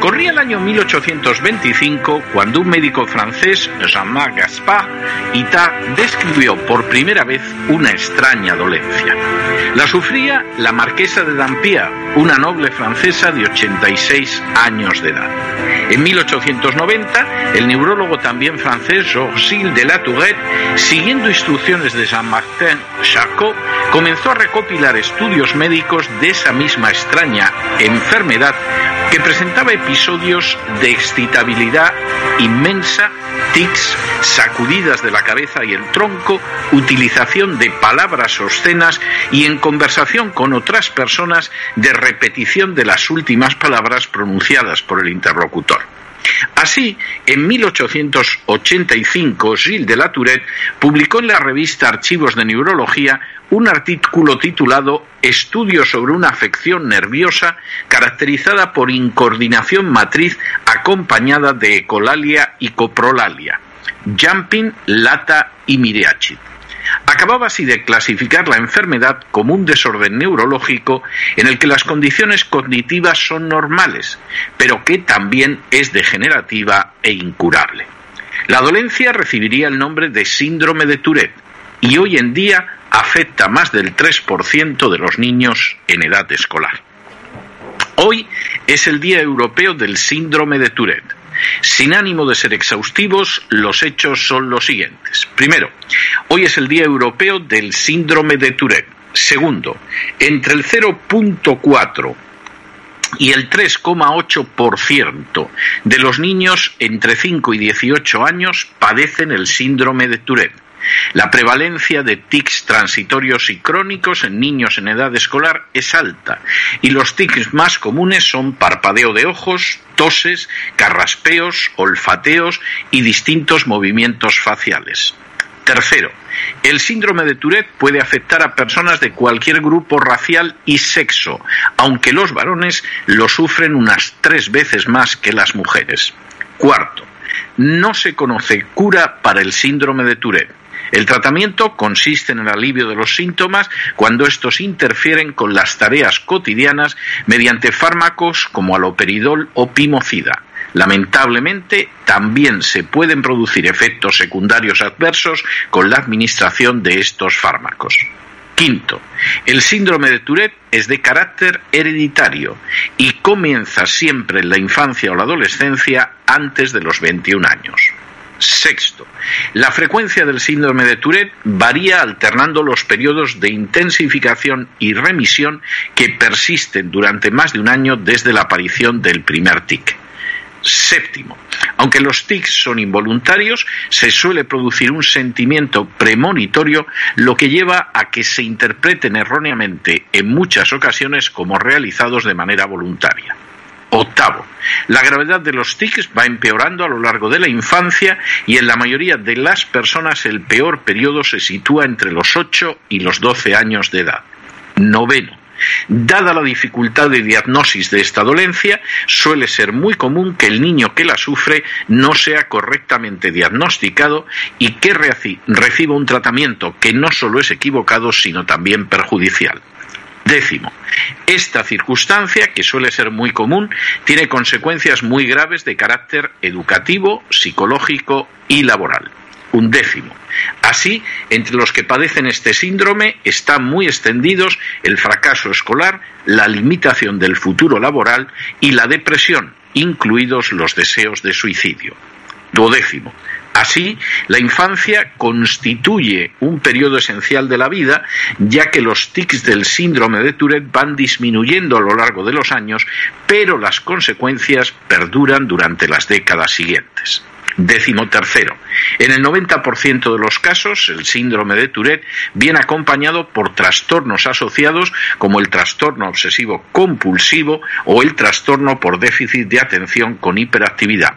Corría el año 1825 cuando un médico francés, Jean-Marc Gaspard, Ita, describió por primera vez una extraña dolencia. La sufría la marquesa de Dampierre, una noble francesa de 86 años de edad. En 1890, el neurólogo también francés Georges de la Tourette, siguiendo instrucciones de Jean-Martin Charcot, comenzó a recopilar estudios médicos de esa misma extraña enfermedad que presentaba episodios de excitabilidad inmensa, tics, sacudidas de la cabeza y el tronco, utilización de palabras obscenas y en conversación con otras personas de repetición de las últimas palabras pronunciadas por el interlocutor. Así, en 1885, Gilles de la Tourette publicó en la revista Archivos de Neurología un artículo titulado Estudio sobre una afección nerviosa caracterizada por incoordinación matriz acompañada de ecolalia y coprolalia, jumping, lata y miriachid. Acababa así de clasificar la enfermedad como un desorden neurológico en el que las condiciones cognitivas son normales, pero que también es degenerativa e incurable. La dolencia recibiría el nombre de síndrome de Tourette y hoy en día afecta más del 3% de los niños en edad escolar. Hoy es el Día Europeo del Síndrome de Tourette. Sin ánimo de ser exhaustivos, los hechos son los siguientes. Primero, hoy es el Día Europeo del Síndrome de Tourette. Segundo, entre el 0.4 y el 3,8% de los niños entre 5 y 18 años padecen el síndrome de Tourette. La prevalencia de tics transitorios y crónicos en niños en edad escolar es alta y los tics más comunes son parpadeo de ojos, toses, carraspeos, olfateos y distintos movimientos faciales. Tercero, el síndrome de Tourette puede afectar a personas de cualquier grupo racial y sexo, aunque los varones lo sufren unas tres veces más que las mujeres. Cuarto, no se conoce cura para el síndrome de Tourette. El tratamiento consiste en el alivio de los síntomas cuando estos interfieren con las tareas cotidianas mediante fármacos como aloperidol o pimocida. Lamentablemente, también se pueden producir efectos secundarios adversos con la administración de estos fármacos. Quinto, el síndrome de Tourette es de carácter hereditario y comienza siempre en la infancia o la adolescencia antes de los 21 años. Sexto, la frecuencia del síndrome de Tourette varía alternando los periodos de intensificación y remisión que persisten durante más de un año desde la aparición del primer tic. Séptimo, aunque los tics son involuntarios, se suele producir un sentimiento premonitorio, lo que lleva a que se interpreten erróneamente en muchas ocasiones como realizados de manera voluntaria. Octavo, la gravedad de los tics va empeorando a lo largo de la infancia y en la mayoría de las personas el peor periodo se sitúa entre los 8 y los 12 años de edad. Noveno, Dada la dificultad de diagnosis de esta dolencia, suele ser muy común que el niño que la sufre no sea correctamente diagnosticado y que reciba un tratamiento que no solo es equivocado, sino también perjudicial. Décimo, esta circunstancia, que suele ser muy común, tiene consecuencias muy graves de carácter educativo, psicológico y laboral. Un décimo. Así, entre los que padecen este síndrome están muy extendidos el fracaso escolar, la limitación del futuro laboral y la depresión, incluidos los deseos de suicidio. Duodécimo. Así, la infancia constituye un periodo esencial de la vida, ya que los tics del síndrome de Tourette van disminuyendo a lo largo de los años, pero las consecuencias perduran durante las décadas siguientes. Décimo tercero, en el 90% de los casos, el síndrome de Tourette viene acompañado por trastornos asociados como el trastorno obsesivo compulsivo o el trastorno por déficit de atención con hiperactividad.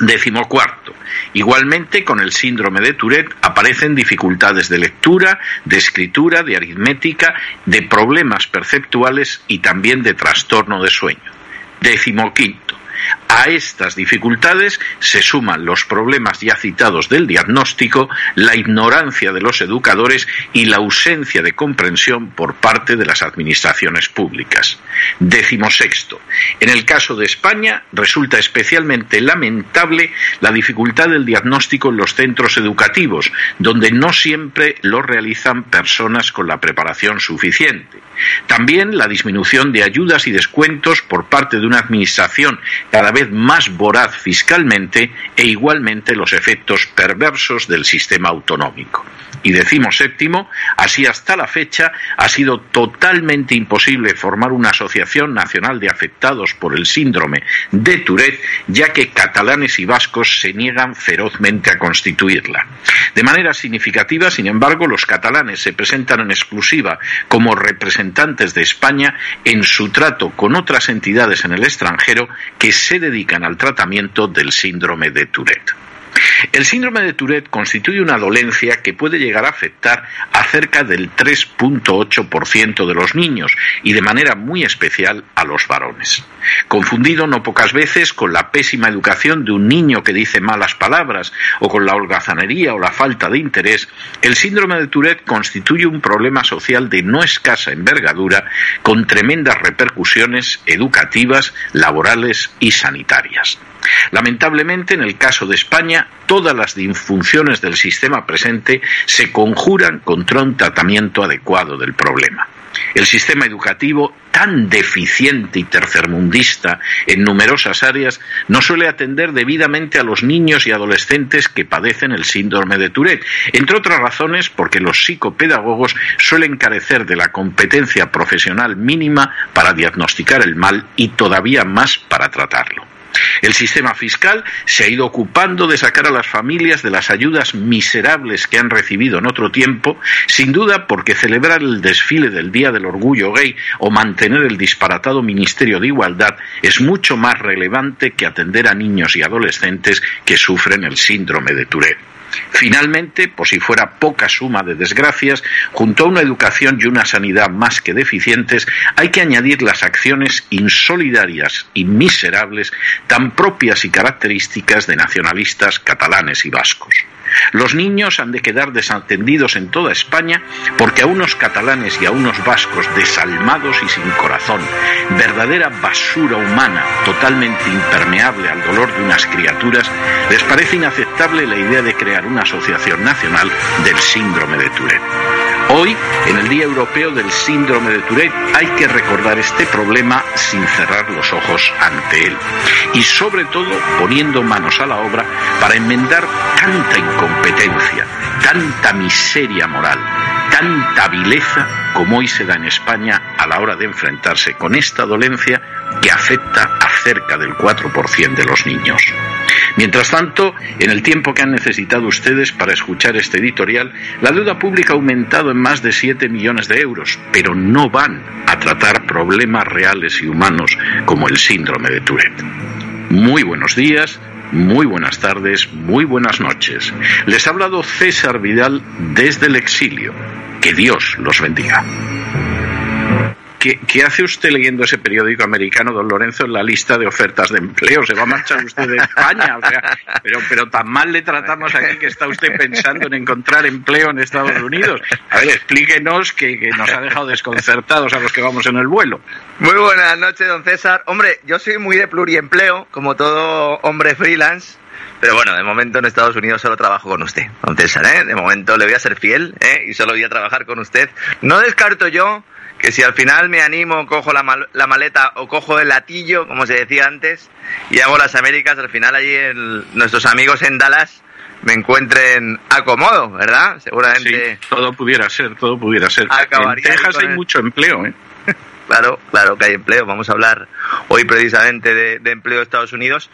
Décimo cuarto. Igualmente, con el síndrome de Tourette aparecen dificultades de lectura, de escritura, de aritmética, de problemas perceptuales y también de trastorno de sueño. Décimo quinto. A estas dificultades se suman los problemas ya citados del diagnóstico, la ignorancia de los educadores y la ausencia de comprensión por parte de las administraciones públicas. Décimo sexto. En el caso de España resulta especialmente lamentable la dificultad del diagnóstico en los centros educativos, donde no siempre lo realizan personas con la preparación suficiente. También la disminución de ayudas y descuentos por parte de una administración cada vez más voraz fiscalmente e igualmente los efectos perversos del sistema autonómico. Y decimos séptimo, así hasta la fecha ha sido totalmente imposible formar una asociación nacional de afectados por el síndrome de Tourette, ya que catalanes y vascos se niegan ferozmente a constituirla. De manera significativa, sin embargo, los catalanes se presentan en exclusiva como representantes de España en su trato con otras entidades en el extranjero que se dedican al tratamiento del síndrome de Tourette. El síndrome de Tourette constituye una dolencia que puede llegar a afectar a cerca del 3.8% de los niños y de manera muy especial a los varones. Confundido no pocas veces con la pésima educación de un niño que dice malas palabras o con la holgazanería o la falta de interés, el síndrome de Tourette constituye un problema social de no escasa envergadura con tremendas repercusiones educativas, laborales y sanitarias. Lamentablemente, en el caso de España, todas las disfunciones del sistema presente se conjuran contra un tratamiento adecuado del problema. El sistema educativo, tan deficiente y tercermundista en numerosas áreas, no suele atender debidamente a los niños y adolescentes que padecen el síndrome de Tourette, entre otras razones porque los psicopedagogos suelen carecer de la competencia profesional mínima para diagnosticar el mal y todavía más para tratarlo. El sistema fiscal se ha ido ocupando de sacar a las familias de las ayudas miserables que han recibido en otro tiempo, sin duda porque celebrar el desfile del Día del Orgullo Gay o mantener el disparatado Ministerio de Igualdad es mucho más relevante que atender a niños y adolescentes que sufren el síndrome de Tourette. Finalmente, por si fuera poca suma de desgracias, junto a una educación y una sanidad más que deficientes, hay que añadir las acciones insolidarias y miserables tan propias y características de nacionalistas catalanes y vascos. Los niños han de quedar desatendidos en toda España porque a unos catalanes y a unos vascos desalmados y sin corazón, verdadera basura humana totalmente impermeable al dolor de unas criaturas, les parece inaceptable la idea de crear una asociación nacional del síndrome de Tourette. Hoy, en el Día Europeo del Síndrome de Tourette, hay que recordar este problema sin cerrar los ojos ante él y sobre todo poniendo manos a la obra para enmendar tanta incompetencia, tanta miseria moral, tanta vileza como hoy se da en España a la hora de enfrentarse con esta dolencia que afecta a cerca del 4% de los niños. Mientras tanto, en el tiempo que han necesitado ustedes para escuchar este editorial, la deuda pública ha aumentado en más de 7 millones de euros, pero no van a tratar problemas reales y humanos como el síndrome de Tourette. Muy buenos días, muy buenas tardes, muy buenas noches. Les ha hablado César Vidal desde el exilio. Que Dios los bendiga. ¿Qué, hace usted leyendo ese periódico americano, don Lorenzo, en la lista de ofertas de empleo? ¿Se va a marchar usted de España? pero, pero tan mal le tratamos aquí que está usted pensando en encontrar empleo en Estados Unidos. A ver, explíquenos que, que nos ha dejado desconcertados a los que vamos en el vuelo. Muy buenas noches, don César. Hombre, yo soy muy de pluriempleo, como todo hombre freelance. Pero bueno, de momento en Estados Unidos solo trabajo con usted, don César, ¿eh? De momento le voy a ser fiel, ¿eh? Y solo voy a trabajar con usted. No descarto yo que si al final me animo, cojo la, maleta o cojo el latillo, como se decía antes, y hago las Américas, al final allí nuestros amigos en Dallas me encuentren acomodo, ¿verdad? Seguramente. Sí, todo pudiera ser, todo pudiera ser. En Texas hay mucho empleo, ¿eh? claro, claro que hay empleo. Vamos a hablar hoy precisamente de, empleo de Estados Unidos,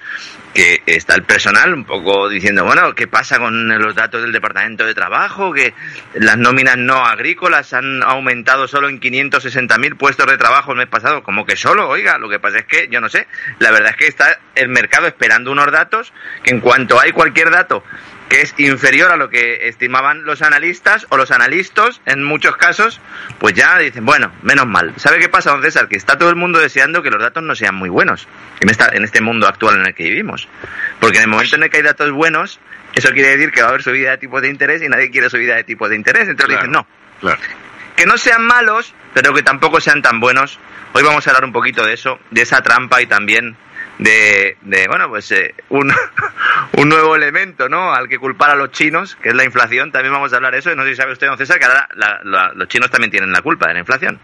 que está el personal un poco diciendo, bueno, ¿qué pasa con los datos del Departamento de Trabajo? Que las nóminas no agrícolas han aumentado solo en 560.000 puestos de trabajo el mes pasado. Como que solo, oiga, lo que pasa es que, yo no sé, la verdad es que está el mercado esperando unos datos que en cuanto hay cualquier dato que es inferior a lo que estimaban los analistas o los analistas en muchos casos, pues ya dicen, bueno, menos mal. ¿Sabe qué pasa, don César? Que está todo el mundo deseando que los datos no sean muy buenos en, esta, en este mundo actual en el que vivimos. Porque en el momento en el que hay datos buenos, eso quiere decir que va a haber subida de tipos de interés y nadie quiere subida de tipos de interés. Entonces dicen, no. Que no sean malos, pero que tampoco sean tan buenos. Hoy vamos a hablar un poquito de eso, de esa trampa y también de, de bueno, pues eh, un, un, nuevo elemento, ¿no? Al que culpar a los chinos, que es la inflación. También vamos a hablar de eso. Y no sé si sabe usted, don César, que ahora los chinos también tienen la culpa de la inflación.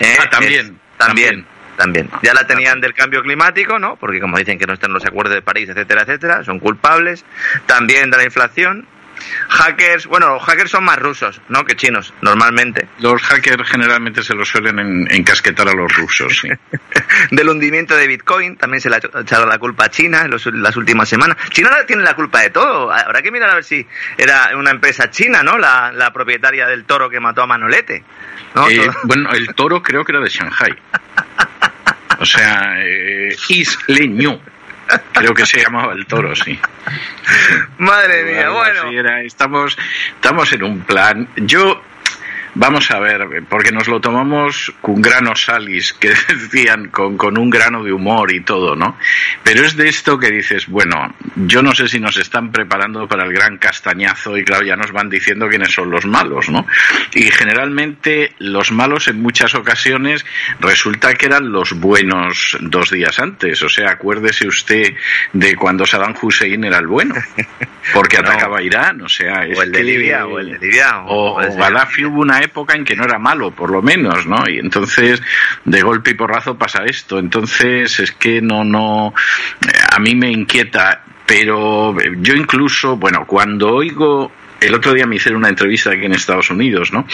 ¿Eh? Ah, también, también. También. Ya la tenían del cambio climático, ¿no? Porque como dicen que no están los acuerdos de París, etcétera, etcétera, son culpables. También de la inflación hackers, bueno, los hackers son más rusos, ¿no? Que chinos, normalmente. Los hackers generalmente se los suelen encasquetar a los rusos, sí. Del hundimiento de Bitcoin también se le ha echado la culpa a China en las últimas semanas. China tiene la culpa de todo. Habrá que mirar a ver si era una empresa china, ¿no? La, propietaria del toro que mató a Manolete. Eh, bueno, el toro creo que era de Shanghai. O sea, eh, Isleño. Creo que se llamaba el toro, sí. Madre mía, bueno. estamos, estamos en un plan. Yo Vamos a ver, porque nos lo tomamos con grano salis, que decían, con, con, un grano de humor y todo, ¿no? Pero es de esto que dices, bueno, yo no sé si nos están preparando para el gran castañazo y claro, ya nos van diciendo quiénes son los malos, ¿no? Y generalmente los malos en muchas ocasiones resulta que eran los buenos dos días antes, o sea, acuérdese usted de cuando Saddam Hussein era el bueno, porque atacaba Irán, o sea, es o el de Libia, o el de Libia, o, o Gaddafi hubo una época en que no era malo, por lo menos, ¿no? Y entonces, de golpe y porrazo pasa esto. Entonces, es que no, no, a mí me inquieta, pero yo incluso, bueno, cuando oigo el otro día me hicieron una entrevista aquí en Estados Unidos, ¿no?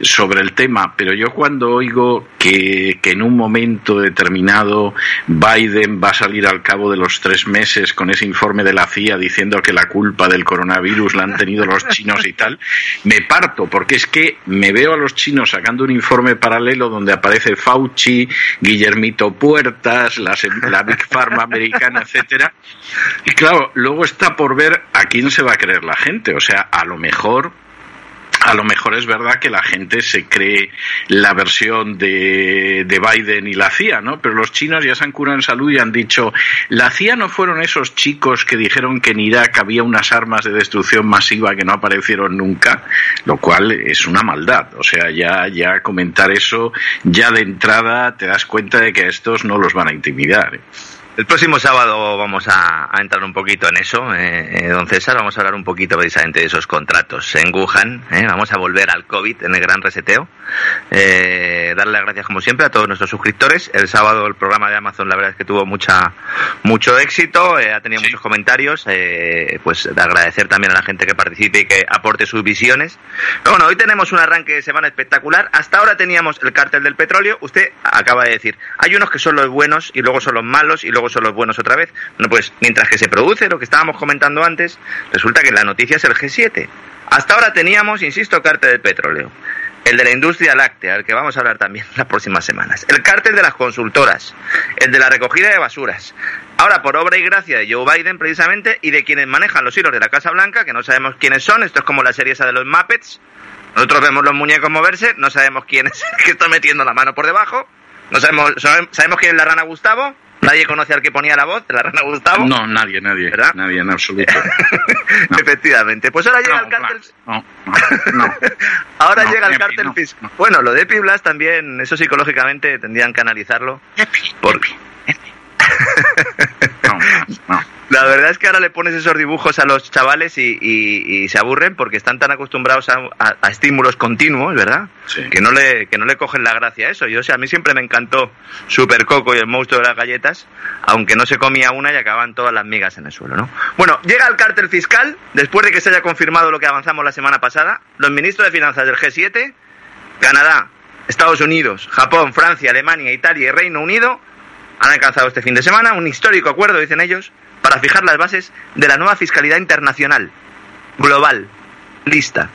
Sobre el tema, pero yo cuando oigo que, que, en un momento determinado Biden va a salir al cabo de los tres meses con ese informe de la CIA diciendo que la culpa del coronavirus la han tenido los chinos y tal, me parto, porque es que me veo a los chinos sacando un informe paralelo donde aparece Fauci, Guillermito Puertas, la, Big Pharma americana, etcétera, y claro, luego está por ver a quién se va a creer la gente, o sea, a lo mejor a lo mejor es verdad que la gente se cree la versión de, de, Biden y la CIA, ¿no? Pero los chinos ya se han curado en salud y han dicho, la CIA no fueron esos chicos que dijeron que en Irak había unas armas de destrucción masiva que no aparecieron nunca, lo cual es una maldad. O sea, ya, ya comentar eso, ya de entrada te das cuenta de que a estos no los van a intimidar. ¿eh? El próximo sábado vamos a, entrar un poquito en eso, eh, eh, don César. Vamos a hablar un poquito precisamente de esos contratos en Wuhan. Eh. Vamos a volver al COVID en el gran reseteo. darle las gracias, como siempre, a todos nuestros suscriptores. El sábado el programa de Amazon, la verdad es que tuvo mucha mucho éxito, ha tenido muchos comentarios. pues de agradecer también a la gente que participe y que aporte sus visiones. Pero bueno, hoy tenemos un arranque de semana espectacular. Hasta ahora teníamos el cártel del petróleo. Usted acaba de decir, hay unos que son los buenos y luego son los malos y luego son los buenos otra vez. Bueno, pues mientras que se produce lo que estábamos comentando antes, resulta que la noticia es el G7. Hasta ahora teníamos, insisto, cártel del petróleo. El de la industria láctea, el que vamos a hablar también las próximas semanas. El cártel de las consultoras. El de la recogida de basuras. Ahora, por obra y gracia de Joe Biden, precisamente, y de quienes manejan los hilos de la Casa Blanca, que no sabemos quiénes son. Esto es como la serie esa de los Muppets. Nosotros vemos los muñecos moverse, no sabemos quién es el que está metiendo la mano por debajo. No sabemos, sabemos quién es la rana Gustavo, ¿Nadie conoce al que ponía la voz, la rana Gustavo? No, nadie, nadie. ¿verdad? Nadie en absoluto. Efectivamente. Pues ahora llega el cártel. No, no, ahora llega el cártel fiscal. Bueno, lo de Epiblas también, eso psicológicamente tendrían que analizarlo. Porque... no, no. La verdad es que ahora le pones esos dibujos a los chavales y, se aburren porque están tan acostumbrados a, estímulos continuos, ¿verdad? Que no le que no le cogen la gracia a eso. Yo, o sea, a mí siempre me encantó Super Coco y el monstruo de las galletas, aunque no se comía una y acababan todas las migas en el suelo, ¿no? Bueno, llega el cártel fiscal después de que se haya confirmado lo que avanzamos la semana pasada. Los ministros de finanzas del G7, Canadá, Estados Unidos, Japón, Francia, Alemania, Italia y Reino Unido han alcanzado este fin de semana un histórico acuerdo, dicen ellos, para fijar las bases de la nueva fiscalidad internacional, global, lista.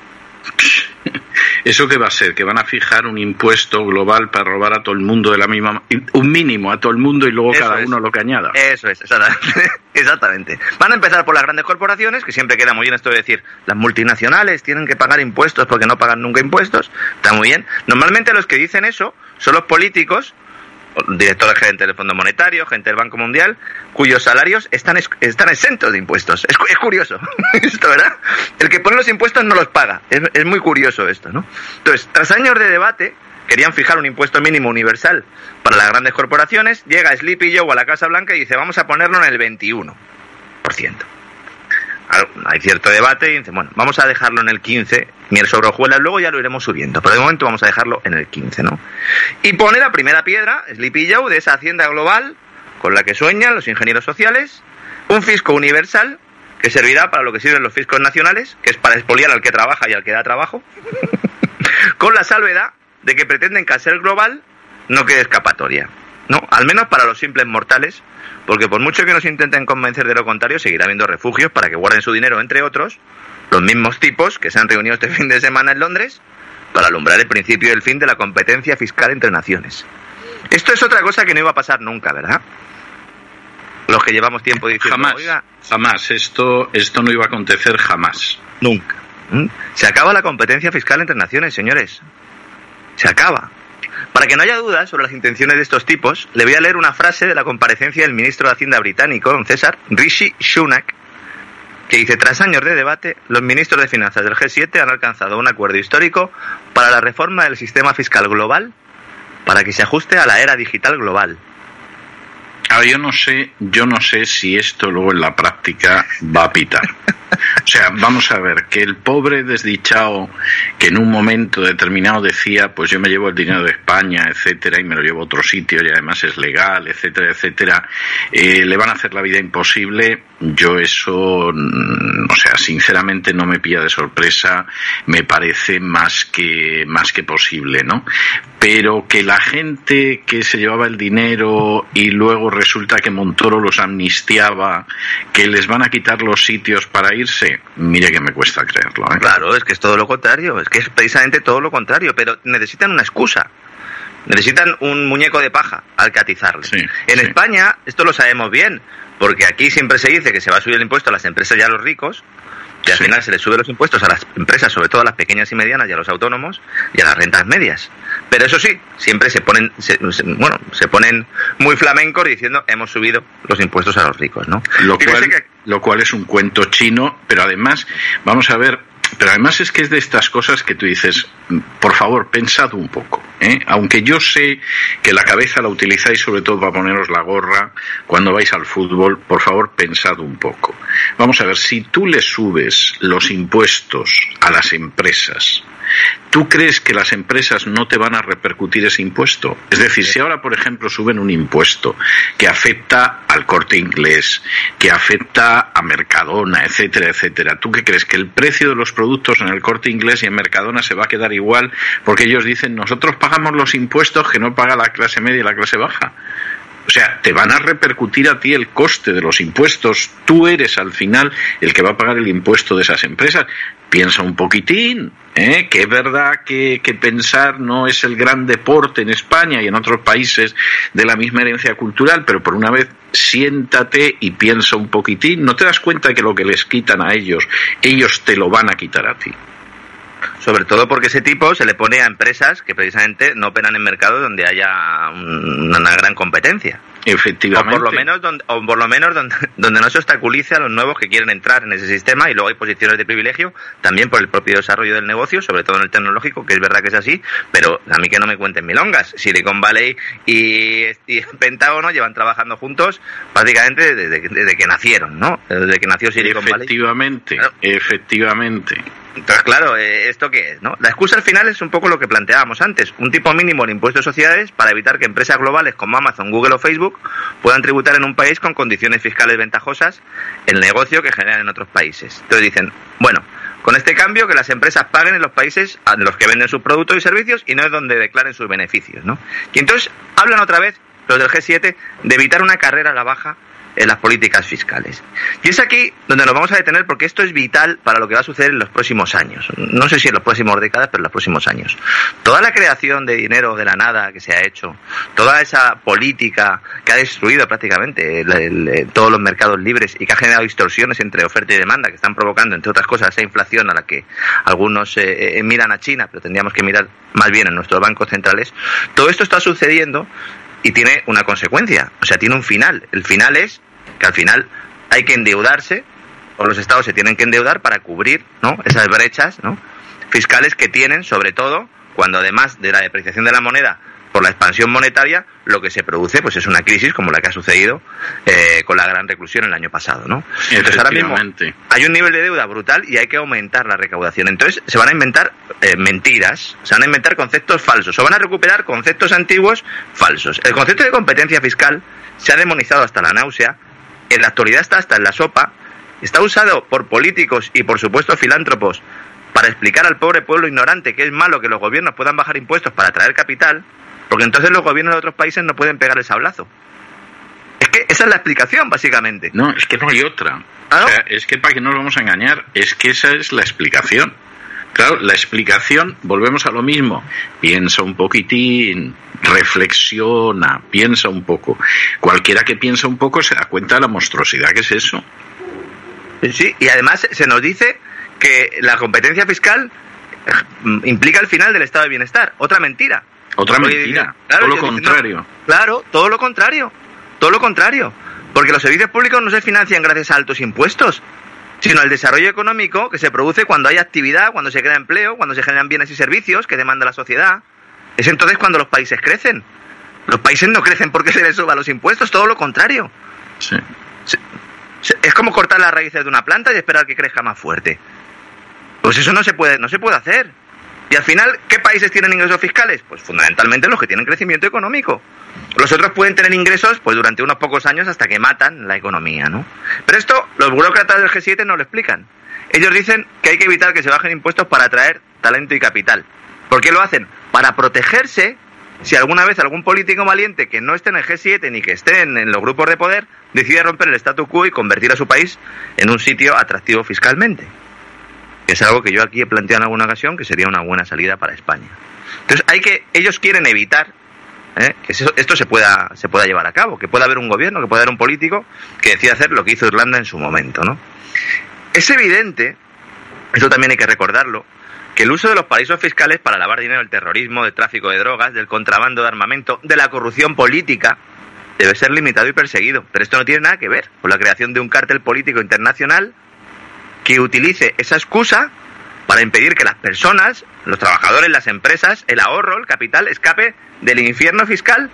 ¿Eso qué va a ser? ¿Que van a fijar un impuesto global para robar a todo el mundo de la misma... un mínimo a todo el mundo y luego cada uno lo que añada? Eso es, exactamente. exactamente. Van a empezar por las grandes corporaciones, que siempre queda muy bien esto de decir, las multinacionales tienen que pagar impuestos porque no pagan nunca impuestos. Está muy bien. Normalmente los que dicen eso son los políticos director gerente del Fondo Monetario, gente del Banco Mundial, cuyos salarios están, están exentos de impuestos. Es, es curioso esto, ¿verdad? El que pone los impuestos no los paga. Es, es, muy curioso esto, ¿no? Entonces, tras años de debate, querían fijar un impuesto mínimo universal para las grandes corporaciones, llega Sleepy Joe a la Casa Blanca y dice, vamos a ponerlo en el 21% hay cierto debate y dicen, bueno, vamos a dejarlo en el 15, miel sobre hojuelas, luego ya lo iremos subiendo, pero de momento vamos a dejarlo en el 15, ¿no? Y pone la primera piedra, Sleepy Joe, de esa hacienda global con la que sueñan los ingenieros sociales, un fisco universal que servirá para lo que sirven los fiscos nacionales, que es para expoliar al que trabaja y al que da trabajo, con la salvedad de que pretenden que al ser global no quede escapatoria, ¿no? Al menos para los simples mortales, porque por mucho que nos intenten convencer de lo contrario, seguirá habiendo refugios para que guarden su dinero, entre otros, los mismos tipos que se han reunido este fin de semana en Londres para alumbrar el principio y el fin de la competencia fiscal entre naciones. Esto es otra cosa que no iba a pasar nunca, ¿verdad? Los que llevamos tiempo diciendo, jamás, Oiga, jamás, esto, esto no iba a acontecer jamás. Nunca. ¿Mm? Se acaba la competencia fiscal entre naciones, señores. Se acaba. Para que no haya dudas sobre las intenciones de estos tipos, le voy a leer una frase de la comparecencia del ministro de Hacienda británico, don César, Rishi Sunak, que dice, tras años de debate, los ministros de Finanzas del G7 han alcanzado un acuerdo histórico para la reforma del sistema fiscal global para que se ajuste a la era digital global. Ahora, yo no sé, yo no sé si esto luego en la práctica va a pitar. O sea, vamos a ver, que el pobre desdichado que en un momento determinado decía, pues yo me llevo el dinero de España, etcétera, y me lo llevo a otro sitio y además es legal, etcétera, etcétera, eh, le van a hacer la vida imposible. Yo eso, mm, o sea, sinceramente no me pilla de sorpresa, me parece más que, más que posible, ¿no? Pero que la gente que se llevaba el dinero y luego resulta que Montoro los amnistiaba, que les van a quitar los sitios para irse, mire que me cuesta creerlo. ¿eh? Claro, es que es todo lo contrario, es que es precisamente todo lo contrario, pero necesitan una excusa. Necesitan un muñeco de paja al que atizarle. Sí, en sí. España esto lo sabemos bien, porque aquí siempre se dice que se va a subir el impuesto a las empresas y a los ricos, y al Sí. final se les sube los impuestos a las empresas, sobre todo a las pequeñas y medianas y a los autónomos y a las rentas medias. Pero eso sí, siempre se ponen, se- bueno, se ponen muy flamencos diciendo hemos subido los impuestos a los ricos, ¿no? lo Fíjese cual, que- lo cual es un cuento chino, pero además, vamos a ver, pero además es que es de estas cosas que tú dices, por favor, pensad un poco, ¿eh? aunque yo sé que la cabeza la utilizáis sobre todo para poneros la gorra cuando vais al fútbol, por favor, pensad un poco. Vamos a ver, si tú le subes los impuestos a las empresas, ¿Tú crees que las empresas no te van a repercutir ese impuesto? Es decir, si ahora, por ejemplo, suben un impuesto que afecta al corte inglés, que afecta a Mercadona, etcétera, etcétera, ¿tú qué crees? ¿Que el precio de los productos en el corte inglés y en Mercadona se va a quedar igual porque ellos dicen nosotros pagamos los impuestos que no paga la clase media y la clase baja? O sea, te van a repercutir a ti el coste de los impuestos. Tú eres al final el que va a pagar el impuesto de esas empresas. Piensa un poquitín, ¿eh? que es verdad que, que pensar no es el gran deporte en España y en otros países de la misma herencia cultural, pero por una vez siéntate y piensa un poquitín. ¿No te das cuenta que lo que les quitan a ellos, ellos te lo van a quitar a ti? Sobre todo porque ese tipo se le pone a empresas que precisamente no operan en mercados donde haya un- una gran competencia. O Efectivamente. por lo menos, donde, o por lo menos donde, donde no se obstaculice a los nuevos que quieren entrar en ese sistema y luego hay posiciones de privilegio también por el propio desarrollo del negocio, sobre todo en el tecnológico, que es verdad que es así, pero a mí que no me cuenten milongas. Silicon Valley y, y Pentágono llevan trabajando juntos prácticamente desde, que- desde que nacieron, ¿no? Desde que nació Silicon Valley. Efectivamente, Claro. efectivamente. Entonces, claro, eh, ¿esto qué es? No? La excusa al final es un poco lo que planteábamos antes, un tipo mínimo de impuesto de sociedades para evitar que empresas globales como Amazon, Google o Facebook puedan tributar en un país con condiciones fiscales ventajosas el negocio que generan en otros países. Entonces dicen, bueno, con este cambio que las empresas paguen en los países a los que venden sus productos y servicios y no es donde declaren sus beneficios. ¿no? Y entonces hablan otra vez los del G7 de evitar una carrera a la baja en las políticas fiscales. Y es aquí donde nos vamos a detener porque esto es vital para lo que va a suceder en los próximos años. No sé si en los próximos décadas, pero en los próximos años. Toda la creación de dinero de la nada que se ha hecho, toda esa política que ha destruido prácticamente todos los mercados libres y que ha generado distorsiones entre oferta y demanda que están provocando, entre otras cosas, esa inflación a la que algunos eh, eh, miran a China, pero tendríamos que mirar más bien en nuestros bancos centrales. Todo esto está sucediendo y tiene una consecuencia, o sea, tiene un final. El final es que al final hay que endeudarse, o los estados se tienen que endeudar para cubrir ¿no? esas brechas ¿no? fiscales que tienen, sobre todo cuando además de la depreciación de la moneda por la expansión monetaria, lo que se produce pues es una crisis como la que ha sucedido eh, con la gran reclusión el año pasado, ¿no? Entonces ahora mismo hay un nivel de deuda brutal y hay que aumentar la recaudación. Entonces se van a inventar eh, mentiras, se van a inventar conceptos falsos, o van a recuperar conceptos antiguos falsos. El concepto de competencia fiscal se ha demonizado hasta la náusea en la actualidad está hasta en la sopa, está usado por políticos y por supuesto filántropos para explicar al pobre pueblo ignorante que es malo que los gobiernos puedan bajar impuestos para atraer capital, porque entonces los gobiernos de otros países no pueden pegar el sablazo. Es que esa es la explicación, básicamente. No, es que no hay otra. ¿Ah, o sea, es que para que no nos vamos a engañar, es que esa es la explicación. Claro, la explicación, volvemos a lo mismo. Piensa un poquitín, reflexiona, piensa un poco. Cualquiera que piensa un poco se da cuenta de la monstruosidad que es eso. Sí, y además se nos dice que la competencia fiscal eh, implica el final del estado de bienestar. Otra mentira. Otra mentira. todo lo contrario. claro, todo lo contrario. Todo lo contrario. Porque los servicios públicos no se financian gracias a altos impuestos sino el desarrollo económico que se produce cuando hay actividad, cuando se crea empleo, cuando se generan bienes y servicios que demanda la sociedad. Es entonces cuando los países crecen. Los países no crecen porque se les suban los impuestos, todo lo contrario. Sí. Es como cortar las raíces de una planta y esperar que crezca más fuerte. Pues eso no se puede, no se puede hacer. Y al final, ¿qué países tienen ingresos fiscales? Pues fundamentalmente los que tienen crecimiento económico. Los otros pueden tener ingresos pues durante unos pocos años hasta que matan la economía, ¿no? Pero esto los burócratas del G7 no lo explican. Ellos dicen que hay que evitar que se bajen impuestos para atraer talento y capital. ¿Por qué lo hacen? Para protegerse si alguna vez algún político valiente que no esté en el G7 ni que esté en, los grupos de poder decide romper el statu quo y convertir a su país en un sitio atractivo fiscalmente. Es algo que yo aquí he planteado en alguna ocasión que sería una buena salida para España. Entonces hay que, ellos quieren evitar ¿eh? que esto se pueda, se pueda llevar a cabo, que pueda haber un gobierno, que pueda haber un político que decida hacer lo que hizo Irlanda en su momento. ¿no? Es evidente, esto también hay que recordarlo, que el uso de los paraísos fiscales para lavar dinero del terrorismo, del tráfico de drogas, del contrabando de armamento, de la corrupción política, debe ser limitado y perseguido. Pero esto no tiene nada que ver con la creación de un cártel político internacional que utilice esa excusa para impedir que las personas, los trabajadores, las empresas, el ahorro, el capital, escape del infierno fiscal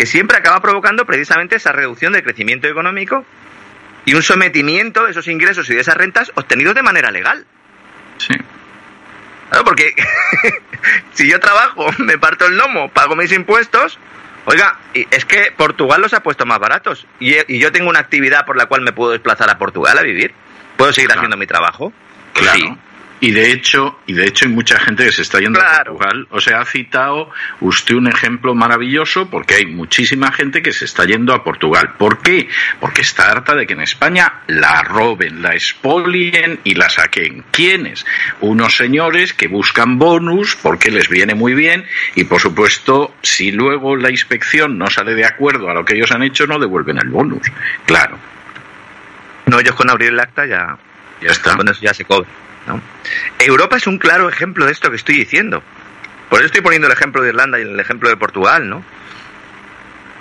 que siempre acaba provocando precisamente esa reducción del crecimiento económico y un sometimiento de esos ingresos y de esas rentas obtenidos de manera legal. Sí. porque si yo trabajo, me parto el lomo, pago mis impuestos, oiga, es que Portugal los ha puesto más baratos y, yo tengo una actividad por la cual me puedo desplazar a Portugal a vivir. ¿Puedo seguir haciendo mi trabajo? Claro. Y de hecho, y de hecho hay mucha gente que se está yendo a Portugal. O sea, ha citado usted un ejemplo maravilloso porque hay muchísima gente que se está yendo a Portugal. ¿Por qué? Porque está harta de que en España la roben, la expolien y la saquen. ¿Quiénes? Unos señores que buscan bonus porque les viene muy bien y por supuesto, si luego la inspección no sale de acuerdo a lo que ellos han hecho, no devuelven el bonus. Claro. No, ellos con abrir el acta ya, ya está. Con eso ya se cobra. Europa es un claro ejemplo de esto que estoy diciendo. Por eso estoy poniendo el ejemplo de Irlanda y el ejemplo de Portugal, ¿no?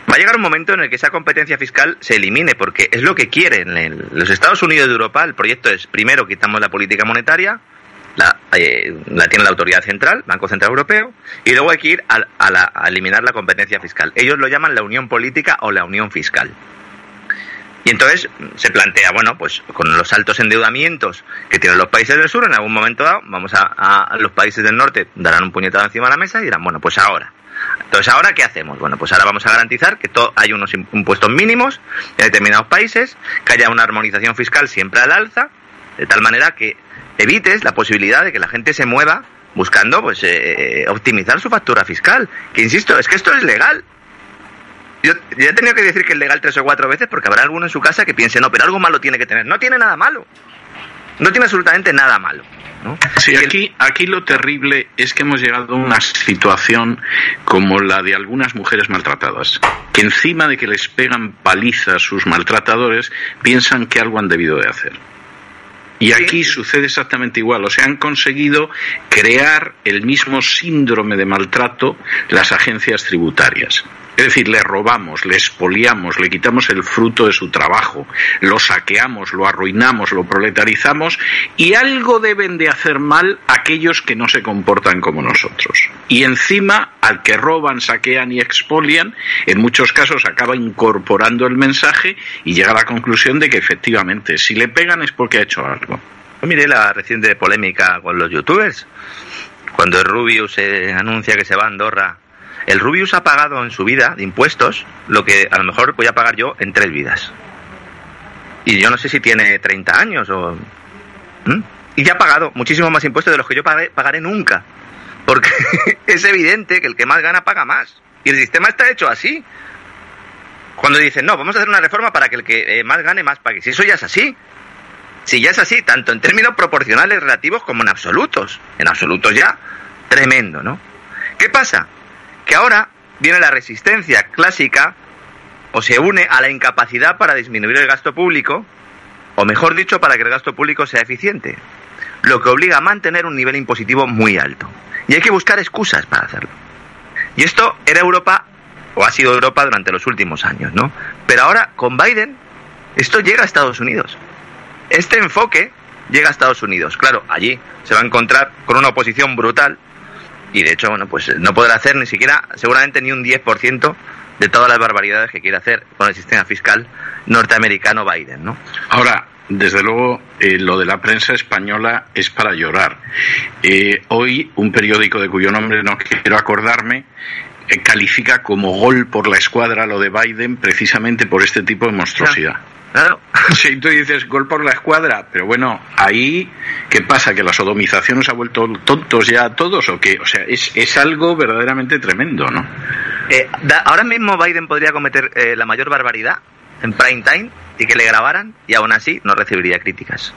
Va a llegar un momento en el que esa competencia fiscal se elimine, porque es lo que quieren. los Estados Unidos de Europa, el proyecto es, primero, quitamos la política monetaria, la, eh, tiene la autoridad central, Banco Central Europeo, y luego hay que ir a eliminar la competencia fiscal. Ellos lo llaman la unión política o la unión fiscal. Y entonces se plantea, bueno, pues con los altos endeudamientos que tienen los países del sur, en algún momento dado, vamos a, los países del norte, darán un puñetazo encima de la mesa y dirán, bueno, pues ahora. Entonces, ¿ahora qué hacemos? Bueno, pues ahora vamos a garantizar que todo, hay unos impuestos mínimos en determinados países, que haya una armonización fiscal siempre al alza, de tal manera que evites la posibilidad de que la gente se mueva buscando pues eh, optimizar su factura fiscal. Que insisto, es que esto es legal. Yo, he tenido que decir que es legal tres o cuatro veces porque habrá alguno en su casa que piense, no, pero algo malo tiene que tener. No tiene nada malo. No tiene absolutamente nada malo. ¿no? Sí, aquí, aquí lo terrible es que hemos llegado a una situación como la de algunas mujeres maltratadas, que encima de que les pegan palizas sus maltratadores, piensan que algo han debido de hacer. Y aquí sucede exactamente igual. O sea, han conseguido crear el mismo síndrome de maltrato las agencias tributarias. Es decir, le robamos, le expoliamos, le quitamos el fruto de su trabajo, lo saqueamos, lo arruinamos, lo proletarizamos y algo deben de hacer mal aquellos que no se comportan como nosotros. Y encima, al que roban, saquean y expolian, en muchos casos acaba incorporando el mensaje y llega a la conclusión de que efectivamente, si le pegan es porque ha hecho algo. Mire la reciente polémica con los youtubers. Cuando Rubius se anuncia que se va a Andorra el Rubius ha pagado en su vida de impuestos lo que a lo mejor voy a pagar yo en tres vidas. Y yo no sé si tiene 30 años o... Y ya ha pagado muchísimo más impuestos de los que yo pagaré nunca. Porque es evidente que el que más gana paga más. Y el sistema está hecho así. Cuando dicen, no, vamos a hacer una reforma para que el que eh, más gane más pague. Si eso ya es así. Si ya es así, tanto en términos proporcionales relativos como en absolutos. En absolutos ya, tremendo, ¿no? ¿Qué pasa? Que ahora viene la resistencia clásica o se une a la incapacidad para disminuir el gasto público, o mejor dicho, para que el gasto público sea eficiente, lo que obliga a mantener un nivel impositivo muy alto. Y hay que buscar excusas para hacerlo. Y esto era Europa, o ha sido Europa durante los últimos años, ¿no? Pero ahora, con Biden, esto llega a Estados Unidos. Este enfoque llega a Estados Unidos. Claro, allí se va a encontrar con una oposición brutal, y de hecho, bueno, pues no podrá hacer ni siquiera, seguramente ni un 10% de todas las barbaridades que quiere hacer con el sistema fiscal norteamericano Biden, ¿no? Ahora, desde luego, eh, lo de la prensa española es para llorar. Eh, hoy, un periódico de cuyo nombre no quiero acordarme eh, califica como gol por la escuadra lo de Biden precisamente por este tipo de monstruosidad. Claro. Si tú dices gol por la escuadra, pero bueno, ahí, ¿qué pasa? ¿Que la sodomización nos ha vuelto tontos ya a todos o qué? O sea, es, es algo verdaderamente tremendo, ¿no? Eh, ahora mismo Biden podría cometer eh, la mayor barbaridad en prime time y que le grabaran y aún así no recibiría críticas.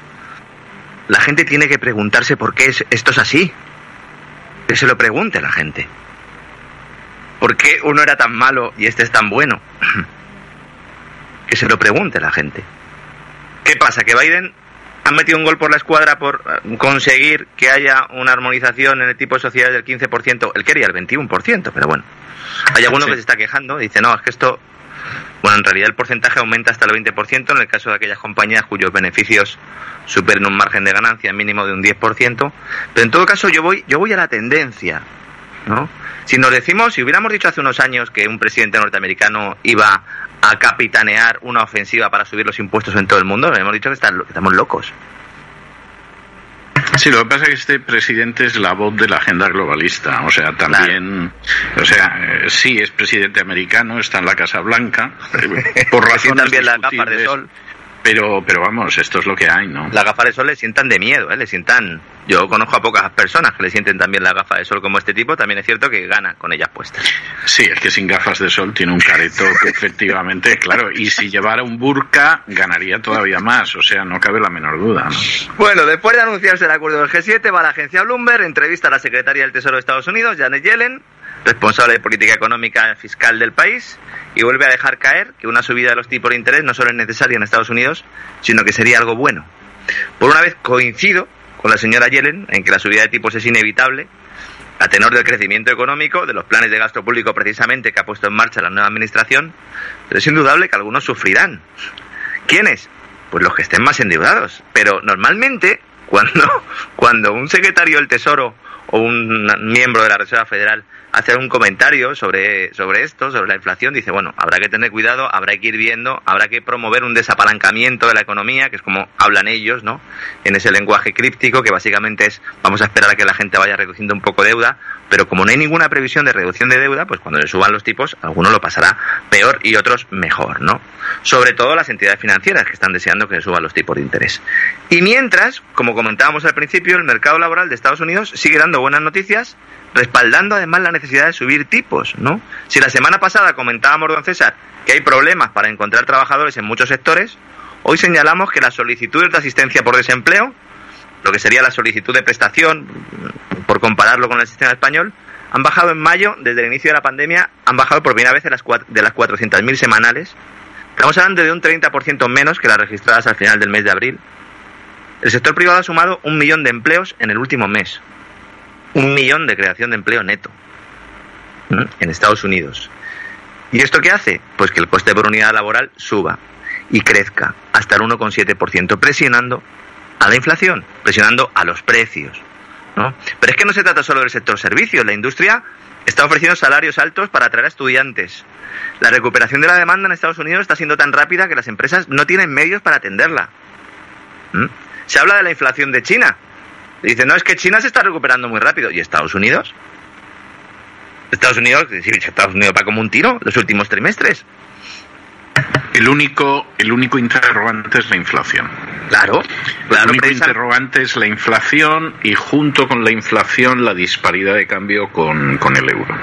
La gente tiene que preguntarse por qué esto es así. Que se lo pregunte la gente. ¿Por qué uno era tan malo y este es tan bueno? que se lo pregunte la gente. ¿Qué pasa? Que Biden ha metido un gol por la escuadra por eh, conseguir que haya una armonización en el tipo de sociedades del 15%. Él quería el 21%, pero bueno. Hay alguno que se está quejando y dice, no, es que esto, bueno, en realidad el porcentaje aumenta hasta el 20% en el caso de aquellas compañías cuyos beneficios superen un margen de ganancia mínimo de un 10%. Pero en todo caso yo voy, yo voy a la tendencia, ¿no? Si nos decimos, si hubiéramos dicho hace unos años que un presidente norteamericano iba a capitanear una ofensiva para subir los impuestos en todo el mundo, hemos dicho que, estamos locos. Sí, lo que pasa es que este presidente es la voz de la agenda globalista, o sea, también, o sea, eh, sí es presidente americano, está en la Casa Blanca, eh, por razón también la gafas de sol. Pero, pero vamos, esto es lo que hay, ¿no? Las gafas de sol le sientan de miedo, ¿eh? Le sientan... Yo conozco a pocas personas que le sienten también la gafa de sol como este tipo, también es cierto que gana con ellas puestas. Sí, es que sin gafas de sol tiene un careto que efectivamente, claro, y si llevara un burka ganaría todavía más, o sea, no cabe la menor duda. Bueno, después de anunciarse el acuerdo del G7, va la agencia Bloomberg, entrevista a la secretaria del Tesoro de Estados Unidos, Janet Yellen, responsable de política económica fiscal del país, y vuelve a dejar caer que una subida de los tipos de interés no solo es necesaria en Estados Unidos, sino que sería algo bueno. Por una vez coincido con la señora Yellen en que la subida de tipos es inevitable, a tenor del crecimiento económico, de los planes de gasto público precisamente que ha puesto en marcha la nueva administración, pero es indudable que algunos sufrirán. ¿Quiénes? Pues los que estén más endeudados. Pero normalmente, cuando, cuando un secretario del Tesoro o un miembro de la Reserva Federal hace un comentario sobre, sobre esto, sobre la inflación. Dice, bueno, habrá que tener cuidado, habrá que ir viendo, habrá que promover un desapalancamiento de la economía, que es como hablan ellos, ¿no? En ese lenguaje críptico, que básicamente es, vamos a esperar a que la gente vaya reduciendo un poco deuda, pero como no hay ninguna previsión de reducción de deuda, pues cuando le suban los tipos, algunos lo pasará peor y otros mejor, ¿no? Sobre todo las entidades financieras que están deseando que le suban los tipos de interés. Y mientras, como comentábamos al principio, el mercado laboral de Estados Unidos sigue dando buenas noticias respaldando además la necesidad de subir tipos, ¿no? Si la semana pasada comentábamos, don César, que hay problemas para encontrar trabajadores en muchos sectores, hoy señalamos que las solicitudes de asistencia por desempleo, lo que sería la solicitud de prestación, por compararlo con el sistema español, han bajado en mayo, desde el inicio de la pandemia, han bajado por primera vez de las, de las 400.000 semanales. Estamos hablando de un 30% menos que las registradas al final del mes de abril. El sector privado ha sumado un millón de empleos en el último mes, un millón de creación de empleo neto en Estados Unidos. ¿Y esto qué hace? Pues que el coste por unidad laboral suba y crezca hasta el 1,7%, presionando a la inflación, presionando a los precios. ¿no? Pero es que no se trata solo del sector servicios, la industria está ofreciendo salarios altos para atraer a estudiantes. La recuperación de la demanda en Estados Unidos está siendo tan rápida que las empresas no tienen medios para atenderla. Se habla de la inflación de China, Dice, no, es que China se está recuperando muy rápido. ¿Y Estados Unidos? Estados Unidos, sí, Estados Unidos va como un tiro los últimos trimestres. El único, el único interrogante es la inflación. Claro, claro. El único interrogante es la inflación y junto con la inflación la disparidad de cambio con, con el euro.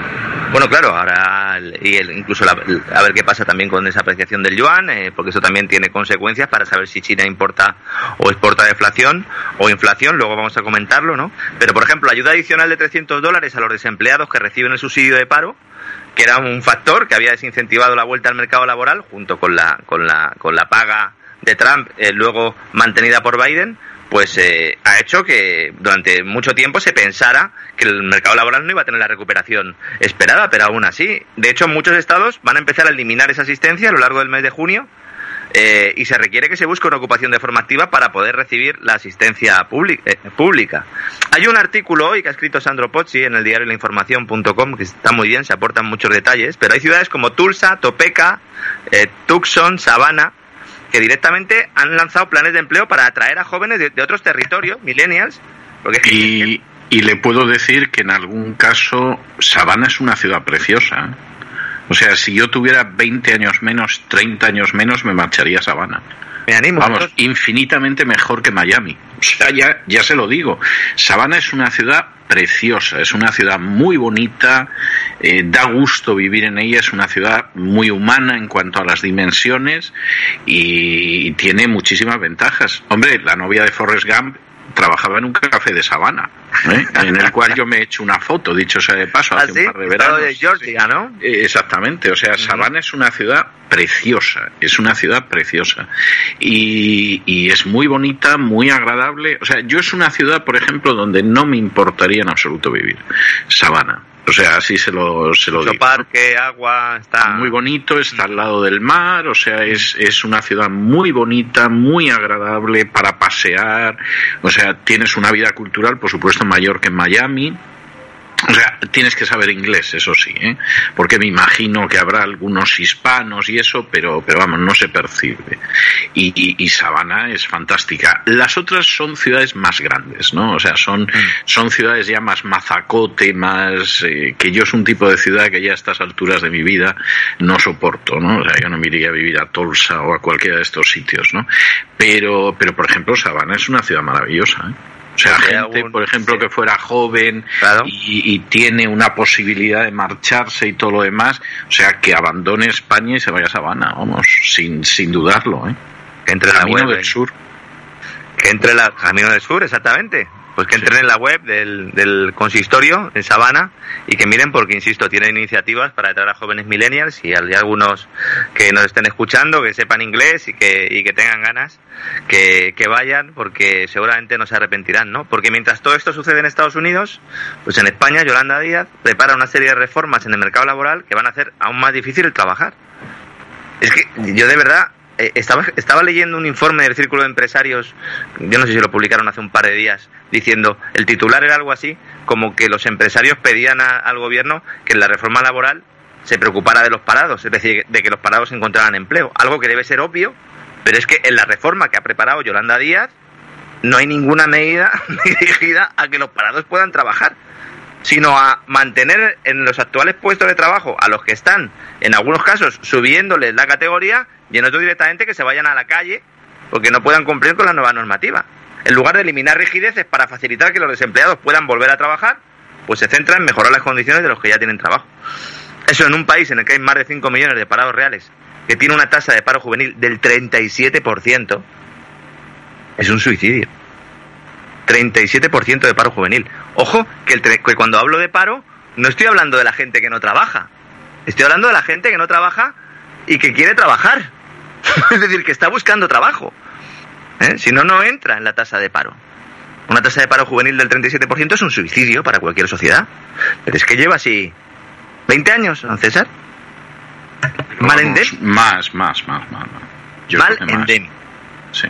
Bueno, claro, ahora y incluso a ver qué pasa también con esa apreciación del yuan, eh, porque eso también tiene consecuencias para saber si China importa o exporta deflación o inflación, luego vamos a comentarlo, ¿no? Pero, por ejemplo, ayuda adicional de 300 dólares a los desempleados que reciben el subsidio de paro, que era un factor que había desincentivado la vuelta al mercado laboral junto con la, con la, con la paga de Trump, eh, luego mantenida por Biden, pues eh, ha hecho que durante mucho tiempo se pensara que el mercado laboral no iba a tener la recuperación esperada, pero aún así, de hecho, muchos estados van a empezar a eliminar esa asistencia a lo largo del mes de junio eh, y se requiere que se busque una ocupación de forma activa para poder recibir la asistencia eh, pública. Hay un artículo hoy que ha escrito Sandro Pozzi en el diario lainformación.com que está muy bien, se aportan muchos detalles, pero hay ciudades como Tulsa, Topeka, Tucson, Savannah, que directamente han lanzado planes de empleo para atraer a jóvenes de, otros territorios, millennials. Porque y, y, le puedo decir que en algún caso Sabana es una ciudad preciosa. O sea, si yo tuviera 20 años menos, 30 años menos, me marcharía a Sabana. Me animo. Vamos, infinitamente mejor que Miami. O sea, ya, ya se lo digo. Sabana es una ciudad preciosa, es una ciudad muy bonita, eh, da gusto vivir en ella, es una ciudad muy humana en cuanto a las dimensiones y, tiene muchísimas ventajas. Hombre, la novia de Forrest Gump trabajaba en un café de Sabana, ¿eh? en el cual yo me he hecho una foto, dicho sea de paso, hace un ¿Ah, par de veranos. de Georgia, ¿no? Eh, exactamente, o sea, Sabana es una ciudad preciosa, es una ciudad preciosa y, y, es muy bonita, muy agradable. O sea, yo es una ciudad, por ejemplo, donde no me importaría en absoluto vivir. Sabana. O sea, así se lo, se lo digo. parque, agua, está... Muy bonito, está al lado del mar, o sea, es, es una ciudad muy bonita, muy agradable para pasear, o sea, tienes una vida cultural, por supuesto, mayor que en Miami, o sea, tienes que saber inglés, eso sí, ¿eh? porque me imagino que habrá algunos hispanos y eso, pero, pero vamos, no se percibe. Y, y, Sabana es fantástica. Las otras son ciudades más grandes, ¿no? O sea, son, mm. son ciudades ya más mazacote, más. Eh, que yo es un tipo de ciudad que ya a estas alturas de mi vida no soporto, ¿no? O sea, yo no me iría a vivir a Tulsa o a cualquiera de estos sitios, ¿no? Pero, pero por ejemplo, Sabana es una ciudad maravillosa, ¿eh? O sea, gente, por ejemplo, que fuera joven y, tiene una posibilidad de marcharse y todo lo demás, o sea, que abandone España y se vaya a Sabana, vamos, sin, sin dudarlo, ¿eh? Que entre la Camino del Sur. Que entre la Camino del Sur, exactamente. Pues que entren en la web del, del consistorio en Sabana y que miren porque, insisto, tienen iniciativas para atraer a jóvenes millennials y hay algunos que nos estén escuchando, que sepan inglés y que, y que tengan ganas, que, que vayan porque seguramente no se arrepentirán, ¿no? Porque mientras todo esto sucede en Estados Unidos, pues en España Yolanda Díaz prepara una serie de reformas en el mercado laboral que van a hacer aún más difícil el trabajar. Es que yo de verdad estaba, estaba leyendo un informe del Círculo de Empresarios, yo no sé si lo publicaron hace un par de días, diciendo, el titular era algo así, como que los empresarios pedían al gobierno que en la reforma laboral se preocupara de los parados, es decir, de que los parados encontraran empleo. Algo que debe ser obvio, pero es que en la reforma que ha preparado Yolanda Díaz no hay ninguna medida dirigida a que los parados puedan trabajar, sino a mantener en los actuales puestos de trabajo a los que están, en algunos casos, subiéndoles la categoría y en otros directamente que se vayan a la calle porque no puedan cumplir con la nueva normativa. En lugar de eliminar rigideces para facilitar que los desempleados puedan volver a trabajar, pues se centra en mejorar las condiciones de los que ya tienen trabajo. Eso en un país en el que hay más de 5 millones de parados reales, que tiene una tasa de paro juvenil del 37%, es un suicidio. 37% de paro juvenil. Ojo, que, el que cuando hablo de paro, no estoy hablando de la gente que no trabaja. Estoy hablando de la gente que no trabaja y que quiere trabajar. es decir, que está buscando trabajo. ¿Eh? Si no, no entra en la tasa de paro. Una tasa de paro juvenil del 37% es un suicidio para cualquier sociedad. Pero es que lleva así 20 años, don César. Mal Más, más, más, más. Mal endémico. Sí.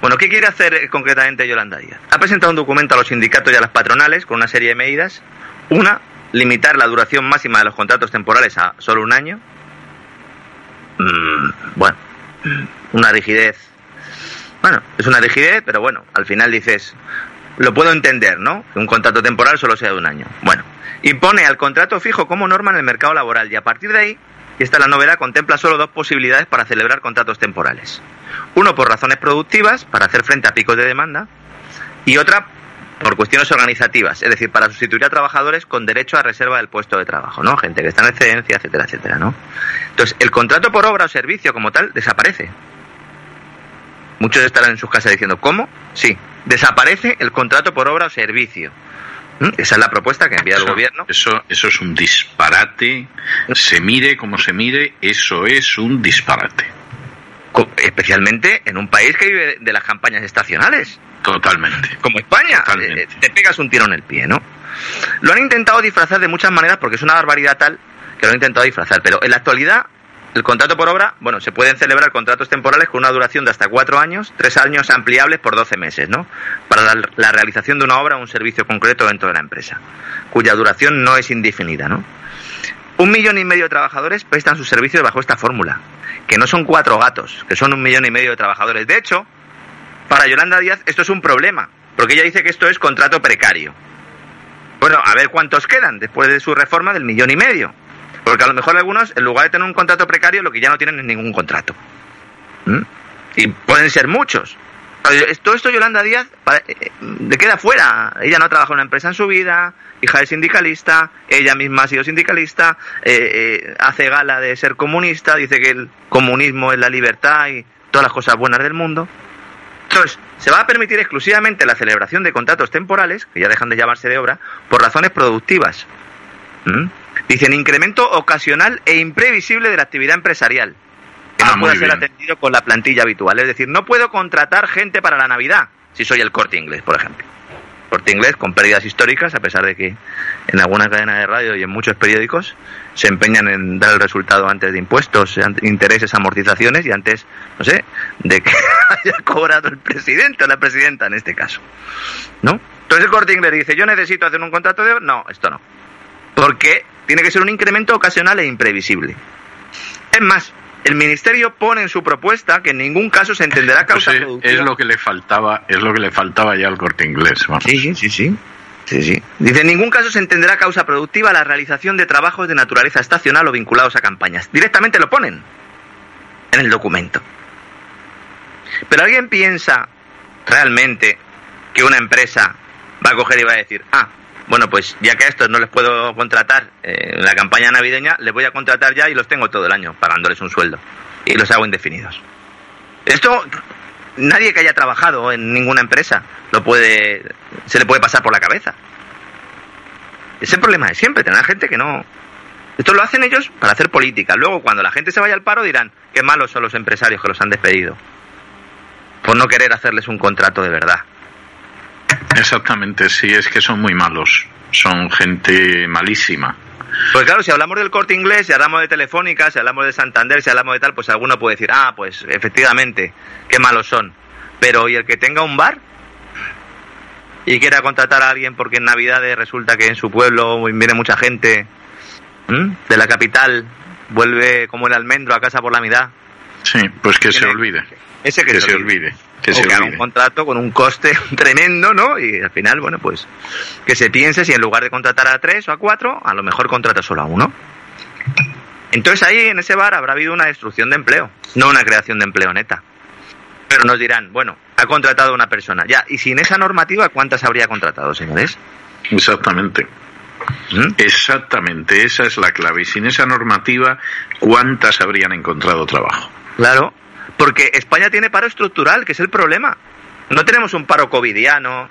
Bueno, ¿qué quiere hacer eh, concretamente Yolanda Díaz? Ha presentado un documento a los sindicatos y a las patronales con una serie de medidas. Una, limitar la duración máxima de los contratos temporales a solo un año. Mm, bueno, una rigidez bueno, es una rigidez, pero bueno, al final dices, lo puedo entender, ¿no? Que un contrato temporal solo sea de un año. Bueno, impone al contrato fijo como norma en el mercado laboral y a partir de ahí, y esta es la novedad, contempla solo dos posibilidades para celebrar contratos temporales. Uno por razones productivas, para hacer frente a picos de demanda, y otra por cuestiones organizativas, es decir, para sustituir a trabajadores con derecho a reserva del puesto de trabajo, ¿no? Gente que está en excedencia, etcétera, etcétera, ¿no? Entonces, el contrato por obra o servicio como tal desaparece. Muchos estarán en sus casas diciendo, ¿cómo? Sí, desaparece el contrato por obra o servicio. ¿Mm? Esa es la propuesta que envía el gobierno. Eso, eso es un disparate. Se mire como se mire, eso es un disparate. Especialmente en un país que vive de las campañas estacionales. Totalmente. Como España. Eh, te pegas un tiro en el pie, ¿no? Lo han intentado disfrazar de muchas maneras porque es una barbaridad tal que lo han intentado disfrazar. Pero en la actualidad el contrato por obra, bueno, se pueden celebrar contratos temporales con una duración de hasta cuatro años, tres años ampliables por doce meses, ¿no? Para la, realización de una obra o un servicio concreto dentro de la empresa, cuya duración no es indefinida, ¿no? Un millón y medio de trabajadores prestan sus servicios bajo esta fórmula, que no son cuatro gatos, que son un millón y medio de trabajadores. De hecho, para Yolanda Díaz esto es un problema, porque ella dice que esto es contrato precario. Bueno, a ver cuántos quedan después de su reforma del millón y medio. Porque a lo mejor algunos, en lugar de tener un contrato precario, lo que ya no tienen es ningún contrato. ¿Mm? Y pueden ser muchos. Todo esto Yolanda Díaz eh, eh, le queda fuera. Ella no ha trabajado en una empresa en su vida, hija de sindicalista, ella misma ha sido sindicalista, eh, hace gala de ser comunista, dice que el comunismo es la libertad y todas las cosas buenas del mundo. Entonces, se va a permitir exclusivamente la celebración de contratos temporales, que ya dejan de llamarse de obra, por razones productivas. ¿Mm? Dicen incremento ocasional e imprevisible de la actividad empresarial, que no ah, puede ser atendido con la plantilla habitual. Es decir, no puedo contratar gente para la Navidad, si soy el corte inglés, por ejemplo. Corte inglés con pérdidas históricas, a pesar de que en alguna cadena de radio y en muchos periódicos se empeñan en dar el resultado antes de impuestos, intereses, amortizaciones y antes, no sé, de que haya cobrado el presidente o la presidenta en este caso. ¿No? Entonces el corte inglés dice, yo necesito hacer un contrato de... No, esto no. Porque tiene que ser un incremento ocasional e imprevisible. Es más, el ministerio pone en su propuesta que en ningún caso se entenderá pues causa productiva. Es lo que le faltaba, es lo que le faltaba ya al corte inglés. Sí, sí, sí, sí. Dice, en ningún caso se entenderá causa productiva la realización de trabajos de naturaleza estacional o vinculados a campañas. Directamente lo ponen en el documento. Pero alguien piensa realmente que una empresa va a coger y va a decir, ah, bueno, pues ya que a estos no les puedo contratar eh, en la campaña navideña, les voy a contratar ya y los tengo todo el año pagándoles un sueldo. Y los hago indefinidos. Esto nadie que haya trabajado en ninguna empresa lo puede se le puede pasar por la cabeza. Ese problema de siempre, tener gente que no esto lo hacen ellos para hacer política. Luego cuando la gente se vaya al paro dirán, qué malos son los empresarios que los han despedido por no querer hacerles un contrato de verdad. Exactamente, sí, es que son muy malos, son gente malísima. Pues claro, si hablamos del corte inglés, si hablamos de Telefónica, si hablamos de Santander, si hablamos de tal, pues alguno puede decir, ah, pues efectivamente, qué malos son. Pero ¿y el que tenga un bar? y quiera contratar a alguien porque en Navidades resulta que en su pueblo viene mucha gente de la capital, vuelve como el almendro a casa por la mitad. Sí, pues que se olvide. Ese que, se, olvide. Que se olvide. un contrato con un coste tremendo, ¿no? Y al final, bueno, pues que se piense si en lugar de contratar a tres o a cuatro, a lo mejor contrata solo a uno. Entonces ahí en ese bar habrá habido una destrucción de empleo, no una creación de empleo neta. Pero nos dirán, bueno, ha contratado a una persona. Ya, y sin esa normativa, ¿cuántas habría contratado, señores? Exactamente. ¿Mm? Exactamente, esa es la clave. Y sin esa normativa, ¿cuántas habrían encontrado trabajo? Claro, porque España tiene paro estructural, que es el problema. No tenemos un paro covidiano,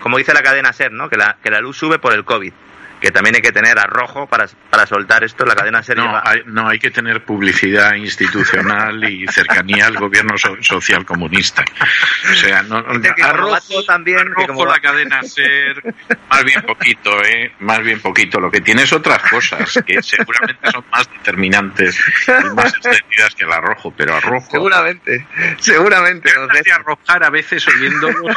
como dice la cadena SER, ¿no? Que la, que la luz sube por el COVID que también hay que tener arrojo para, para soltar esto la cadena serie. No hay, no, hay que tener publicidad institucional y cercanía al gobierno social comunista. O sea, no, arrojo también arrojo la cadena ser, más bien poquito, ¿eh? Más bien poquito. Lo que tiene es otras cosas que seguramente son más determinantes y más extendidas que el arrojo, pero arrojo. Seguramente, seguramente. arrojar a veces oyéndolos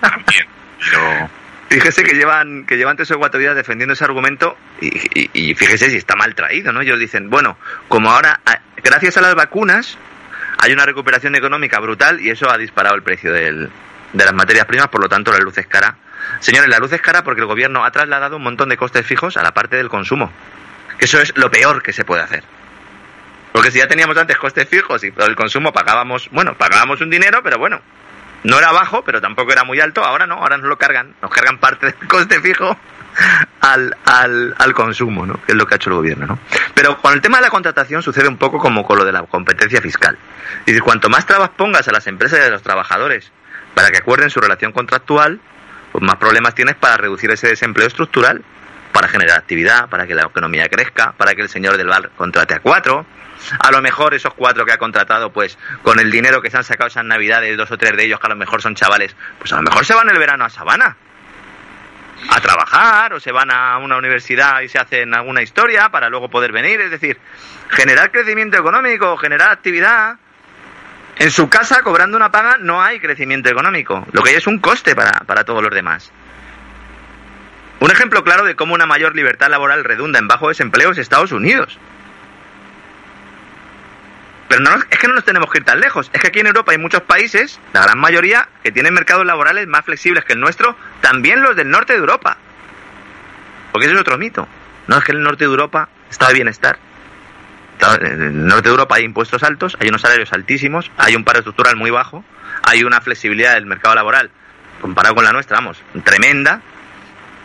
también, pero Fíjese que llevan, que llevan tres o cuatro días defendiendo ese argumento y, fíjese si está mal traído, ¿no? Ellos dicen, bueno, como ahora, gracias a las vacunas, hay una recuperación económica brutal y eso ha disparado el precio del, de las materias primas, por lo tanto la luz es cara. Señores, la luz es cara porque el gobierno ha trasladado un montón de costes fijos a la parte del consumo. Eso es lo peor que se puede hacer. Porque si ya teníamos antes costes fijos y por el consumo pagábamos, bueno, pagábamos un dinero, pero bueno, no era bajo, pero tampoco era muy alto. Ahora no, ahora nos lo cargan. Nos cargan parte del coste fijo al, al, al consumo, ¿no? Que es lo que ha hecho el gobierno, ¿no? Pero con el tema de la contratación sucede un poco como con lo de la competencia fiscal. Es decir, cuanto más trabas pongas a las empresas y a los trabajadores para que acuerden su relación contractual, pues más problemas tienes para reducir ese desempleo estructural, para generar actividad, para que la economía crezca, para que el señor del bar contrate a cuatro, a lo mejor esos cuatro que ha contratado, pues con el dinero que se han sacado esas navidades, dos o tres de ellos que a lo mejor son chavales, pues a lo mejor se van el verano a Sabana a trabajar o se van a una universidad y se hacen alguna historia para luego poder venir. Es decir, generar crecimiento económico, generar actividad. En su casa, cobrando una paga, no hay crecimiento económico. Lo que hay es un coste para, para todos los demás. Un ejemplo claro de cómo una mayor libertad laboral redunda en bajo desempleo es Estados Unidos. Pero no, es que no nos tenemos que ir tan lejos. Es que aquí en Europa hay muchos países, la gran mayoría, que tienen mercados laborales más flexibles que el nuestro, también los del norte de Europa. Porque ese es otro mito. No es que el norte de Europa está de bienestar. En el norte de Europa hay impuestos altos, hay unos salarios altísimos, hay un paro estructural muy bajo, hay una flexibilidad del mercado laboral comparado con la nuestra, vamos, tremenda.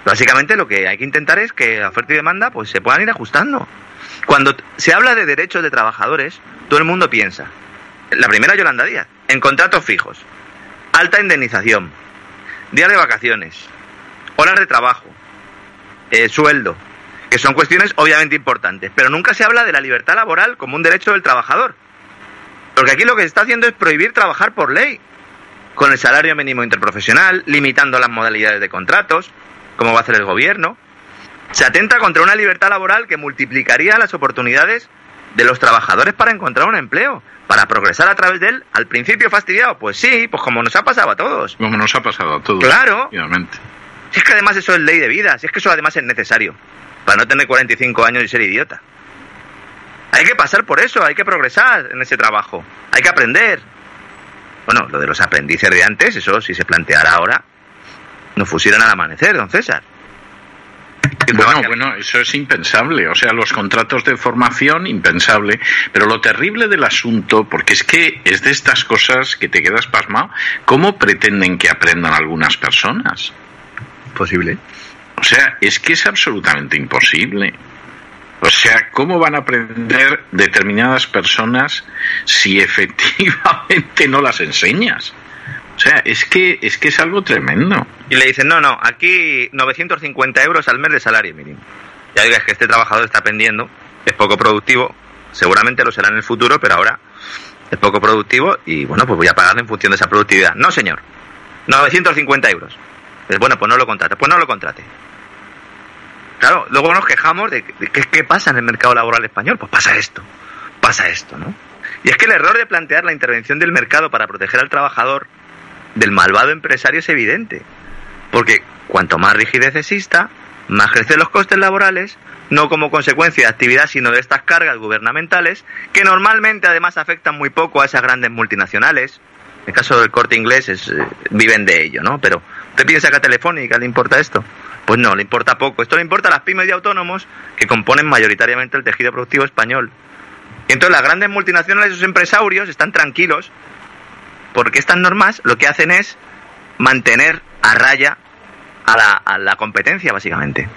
Básicamente lo que hay que intentar es que oferta y demanda pues se puedan ir ajustando. Cuando se habla de derechos de trabajadores, todo el mundo piensa. La primera Yolanda Díaz, en contratos fijos, alta indemnización, días de vacaciones, horas de trabajo, eh, sueldo, que son cuestiones obviamente importantes, pero nunca se habla de la libertad laboral como un derecho del trabajador. Porque aquí lo que se está haciendo es prohibir trabajar por ley, con el salario mínimo interprofesional, limitando las modalidades de contratos, como va a hacer el gobierno, se atenta contra una libertad laboral que multiplicaría las oportunidades de los trabajadores para encontrar un empleo, para progresar a través de él. Al principio fastidiado, pues sí, pues como nos ha pasado a todos. Como nos ha pasado a todos. Claro. Si es que además eso es ley de vida, si es que eso además es necesario, para no tener 45 años y ser idiota. Hay que pasar por eso, hay que progresar en ese trabajo, hay que aprender. Bueno, lo de los aprendices de antes, eso si se planteara ahora, nos pusieran al amanecer, don César. Bueno, bueno, eso es impensable. O sea, los contratos de formación, impensable. Pero lo terrible del asunto, porque es que es de estas cosas que te quedas pasmado, ¿cómo pretenden que aprendan algunas personas? Posible. O sea, es que es absolutamente imposible. O sea, ¿cómo van a aprender determinadas personas si efectivamente no las enseñas? O sea, es que, es que es algo tremendo. Y le dicen, no, no, aquí 950 euros al mes de salario mínimo. Ya digas que este trabajador está pendiendo, es poco productivo, seguramente lo será en el futuro, pero ahora es poco productivo y bueno, pues voy a pagarle en función de esa productividad. No, señor, 950 euros. Pues bueno, pues no lo contrate, pues no lo contrate. Claro, luego nos quejamos de, qué pasa en el mercado laboral español. Pues pasa esto, pasa esto, ¿no? Y es que el error de plantear la intervención del mercado para proteger al trabajador del malvado empresario es evidente. Porque cuanto más rigidez exista, más crecen los costes laborales, no como consecuencia de actividad, sino de estas cargas gubernamentales, que normalmente además afectan muy poco a esas grandes multinacionales. En el caso del corte inglés es, eh, viven de ello, ¿no? Pero ¿usted piensa que a Telefónica le importa esto? Pues no, le importa poco. Esto le importa a las pymes y autónomos que componen mayoritariamente el tejido productivo español. Y entonces las grandes multinacionales, esos empresarios, están tranquilos porque estas normas lo que hacen es mantener a raya a la, competencia, básicamente.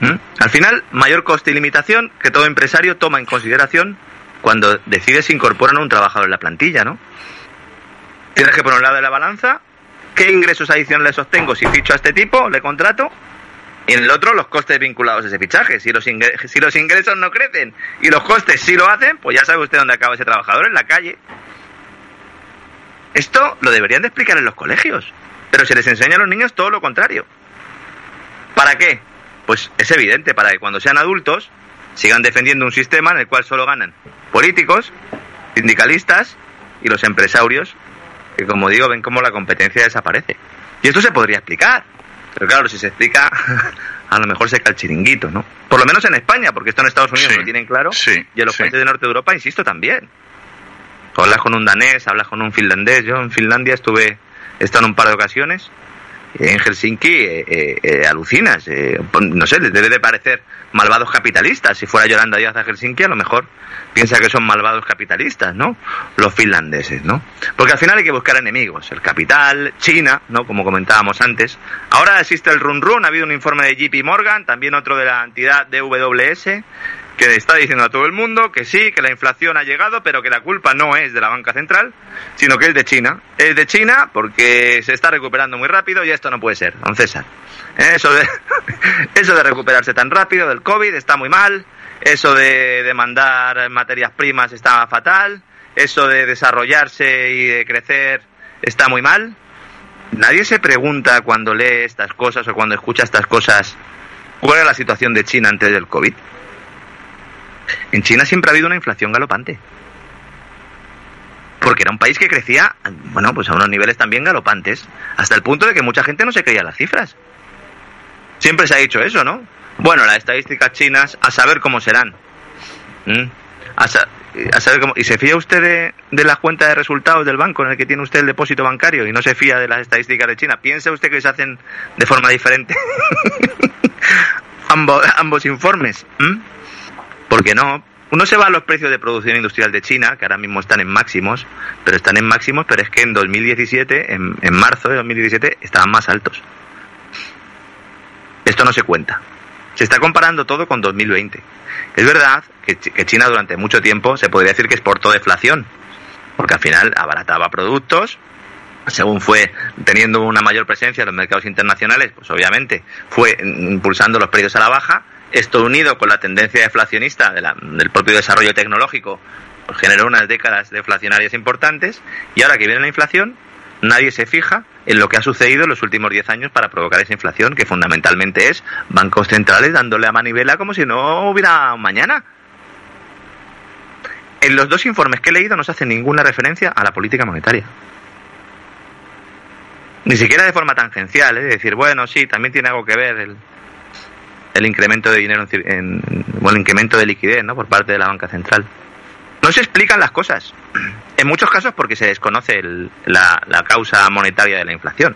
¿Mm? Al final, mayor coste y limitación que todo empresario toma en consideración cuando decide si incorporan a un trabajador en la plantilla, ¿no? Tienes que poner un lado de la balanza qué ingresos adicionales obtengo si ficho a este tipo, le contrato, y en el otro los costes vinculados a ese fichaje. Si los, si los ingresos no crecen y los costes sí lo hacen, pues ya sabe usted dónde acaba ese trabajador, en la calle. Esto lo deberían de explicar en los colegios. Pero se les enseña a los niños todo lo contrario. ¿Para qué? Pues es evidente, para que cuando sean adultos sigan defendiendo un sistema en el cual solo ganan políticos, sindicalistas y los empresarios, que como digo, ven cómo la competencia desaparece. Y esto se podría explicar. Pero claro, si se explica, a lo mejor se cae el chiringuito, ¿no? Por lo menos en España, porque esto en Estados Unidos lo tienen claro, y en los países de Norte de Europa, insisto, también. Hablas con un danés, hablas con un finlandés. Yo en Finlandia estuve he estado en un par de ocasiones. En Helsinki eh, eh, eh, alucinas, no sé, les debe de parecer malvados capitalistas. Si fuera Yolanda Díaz a Helsinki, a lo mejor piensa que son malvados capitalistas, ¿no? Los finlandeses, ¿no? Porque al final hay que buscar enemigos. El capital, China, ¿no? Como comentábamos antes. Ahora existe el run run, ha habido un informe de JP Morgan, también otro de la entidad DWS, que está diciendo a todo el mundo que sí, que la inflación ha llegado, pero que la culpa no es de la banca central, sino que es de China. Es de China porque se está recuperando muy rápido y esto no puede ser, don César. Eso de, eso de recuperarse tan rápido del COVID está muy mal, eso de demandar materias primas está fatal, eso de desarrollarse y de crecer está muy mal. Nadie se pregunta cuando lee estas cosas o cuando escucha estas cosas cuál era la situación de China antes del COVID. En China siempre ha habido una inflación galopante. Porque era un país que crecía, bueno, pues a unos niveles también galopantes, hasta el punto de que mucha gente no se creía las cifras. Siempre se ha dicho eso, ¿no? Bueno, las estadísticas chinas, a saber cómo serán. ¿Mm? A, saber cómo... ¿Y se fía usted de, de la cuenta de resultados del banco en el que tiene usted el depósito bancario y no se fía de las estadísticas de China? ¿Piensa usted que se hacen de forma diferente ambos, informes? Porque no, uno se va a los precios de producción industrial de China, que ahora mismo están en máximos, pero están en máximos, pero es que en 2017, en, marzo de 2017, estaban más altos. Esto no se cuenta. Se está comparando todo con 2020. Es verdad que, que China durante mucho tiempo se podría decir que exportó deflación, porque al final abarataba productos, según fue teniendo una mayor presencia en los mercados internacionales, pues obviamente fue impulsando los precios a la baja, esto unido con la tendencia deflacionista del propio desarrollo tecnológico pues generó unas décadas deflacionarias importantes y ahora que viene la inflación nadie se fija en lo que ha sucedido en los últimos 10 años para provocar esa inflación que fundamentalmente es bancos centrales dándole a manivela como si no hubiera mañana. En los dos informes que he leído no se hace ninguna referencia a la política monetaria. Ni siquiera de forma tangencial, es ¿eh? decir, bueno, sí, también tiene algo que ver el, el incremento de dinero, en, el incremento de liquidez ¿no? por parte de la banca central. No se explican las cosas. En muchos casos porque se desconoce la, la causa monetaria de la inflación.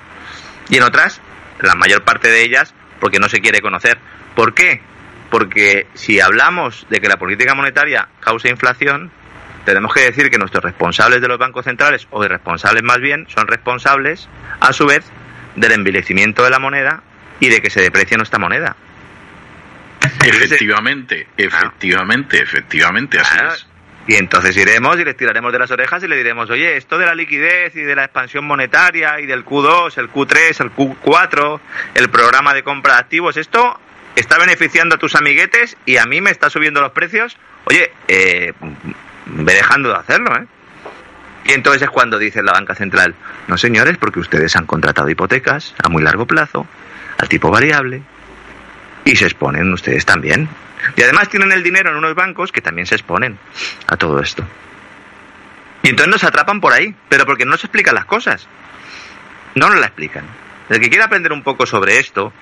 Y en otras, la mayor parte de ellas, porque no se quiere conocer. ¿Por qué? Porque si hablamos de que la política monetaria causa inflación, tenemos que decir que nuestros responsables de los bancos centrales, o irresponsables más bien, son responsables, a su vez, del envilecimiento de la moneda y de que se deprecie nuestra moneda. Efectivamente, efectivamente, efectivamente, así es. Y entonces iremos y les tiraremos de las orejas y le diremos, oye, esto de la liquidez y de la expansión monetaria y del Q2, el Q3, el Q4, el programa de compra de activos, esto está beneficiando a tus amiguetes y a mí me está subiendo los precios. Oye, eh, ve dejando de hacerlo, ¿eh? Y entonces es cuando dice la banca central, no señores, porque ustedes han contratado hipotecas a muy largo plazo, al tipo variable, y se exponen ustedes también. Y además tienen el dinero en unos bancos que también se exponen a todo esto. Y entonces nos atrapan por ahí, pero porque no nos explican las cosas. No nos la explican. El que quiera aprender un poco sobre esto,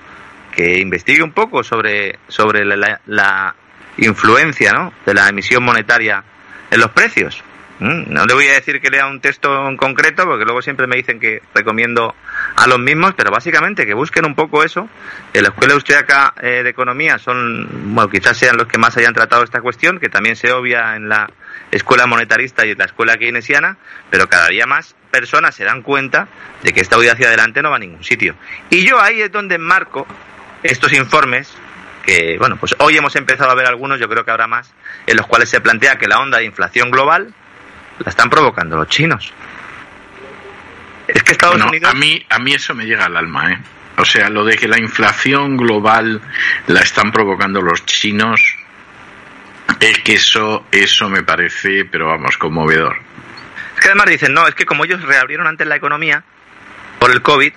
que investigue un poco sobre, sobre la, la influencia ¿no? de la emisión monetaria en los precios. Mm, no le voy a decir que lea un texto en concreto, porque luego siempre me dicen que recomiendo a los mismos, pero básicamente que busquen un poco eso. En la Escuela Austriaca eh, de Economía son, bueno, quizás sean los que más hayan tratado esta cuestión, que también se obvia en la Escuela Monetarista y en la Escuela Keynesiana, pero cada día más personas se dan cuenta de que esta huida hacia adelante no va a ningún sitio. Y yo ahí es donde enmarco estos informes que, bueno, pues hoy hemos empezado a ver algunos, yo creo que habrá más, en los cuales se plantea que la onda de inflación global la están provocando los chinos. Es que Estados Unidos... A mí, a mí eso me llega al alma, ¿eh? O sea, lo de que la inflación global la están provocando los chinos, es que eso, eso me parece, pero vamos, conmovedor. Es que además dicen, no, es que como ellos reabrieron antes la economía por el COVID,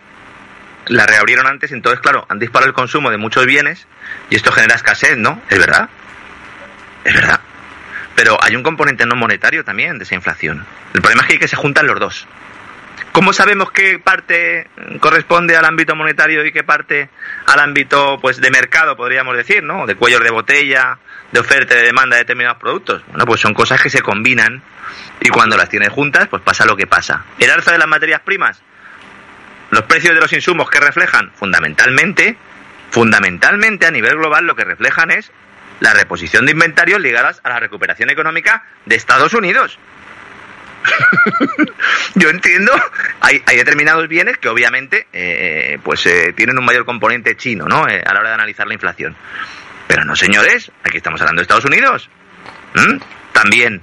la reabrieron antes, entonces, claro, han disparado el consumo de muchos bienes y esto genera escasez, ¿no? Es verdad. Es verdad. Pero hay un componente no monetario también de esa inflación. El problema es que, hay que se juntan los dos. ¿Cómo sabemos qué parte corresponde al ámbito monetario y qué parte al ámbito pues de mercado, podríamos decir, ¿no? De cuellos de botella, de oferta y de demanda de determinados productos. Bueno, pues son cosas que se combinan y cuando las tienes juntas, pues pasa lo que pasa. El alza de las materias primas, los precios de los insumos que reflejan fundamentalmente, fundamentalmente a nivel global lo que reflejan es la reposición de inventarios ligadas a la recuperación económica de Estados Unidos. Yo entiendo, hay, hay, determinados bienes que obviamente eh, pues eh, tienen un mayor componente chino, ¿no? Eh, a la hora de analizar la inflación. Pero no, señores, aquí estamos hablando de Estados Unidos. ¿Mm? También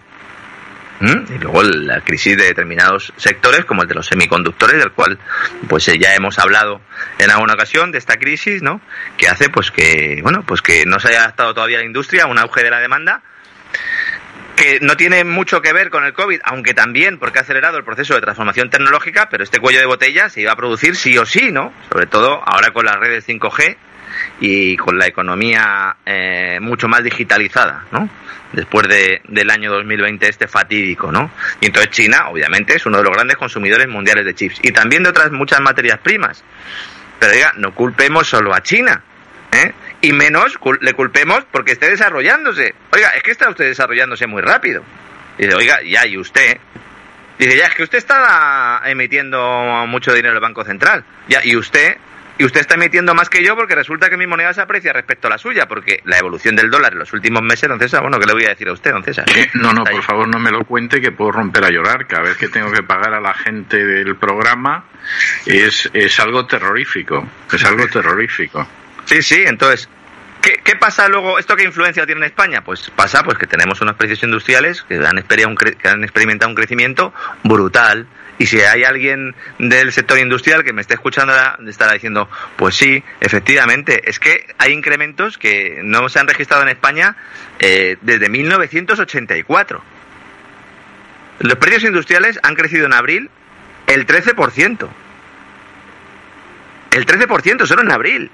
y luego la crisis de determinados sectores, como el de los semiconductores, del cual pues eh, ya hemos hablado en alguna ocasión de esta crisis, ¿no? Que hace pues que, bueno, pues que no se haya adaptado todavía la industria a un auge de la demanda que no tiene mucho que ver con el COVID, aunque también porque ha acelerado el proceso de transformación tecnológica, pero este cuello de botella se iba a producir sí o sí, ¿no? Sobre todo ahora con las redes 5G y con la economía eh, mucho más digitalizada, ¿no? después de, del año 2020 este fatídico, ¿no? Y entonces China, obviamente, es uno de los grandes consumidores mundiales de chips y también de otras muchas materias primas. Pero diga, no culpemos solo a China, ¿eh? Y menos le culpemos porque esté desarrollándose. Oiga, es que está usted desarrollándose muy rápido. Dice, oiga, ya, y usted. Dice, ya, es que usted está emitiendo mucho dinero el Banco Central. Ya, y usted y usted está emitiendo más que yo porque resulta que mi moneda se aprecia respecto a la suya, porque la evolución del dólar en los últimos meses, don César, bueno, ¿qué le voy a decir a usted, don César? no, no, por favor no me lo cuente que puedo romper a llorar cada vez que tengo que pagar a la gente del programa. Es, es algo terrorífico, es algo terrorífico. Sí, sí, entonces, ¿Qué, ¿Qué, pasa luego? ¿Esto qué influencia tiene en España? Pues pasa pues que tenemos unos precios industriales que han, que han experimentado un crecimiento brutal, y si hay alguien del sector industrial que me esté escuchando, estará diciendo, pues sí, efectivamente, es que hay incrementos que no se han registrado en España eh, desde 1984. Los precios industriales han crecido en abril el 13%. El 13% solo en abril.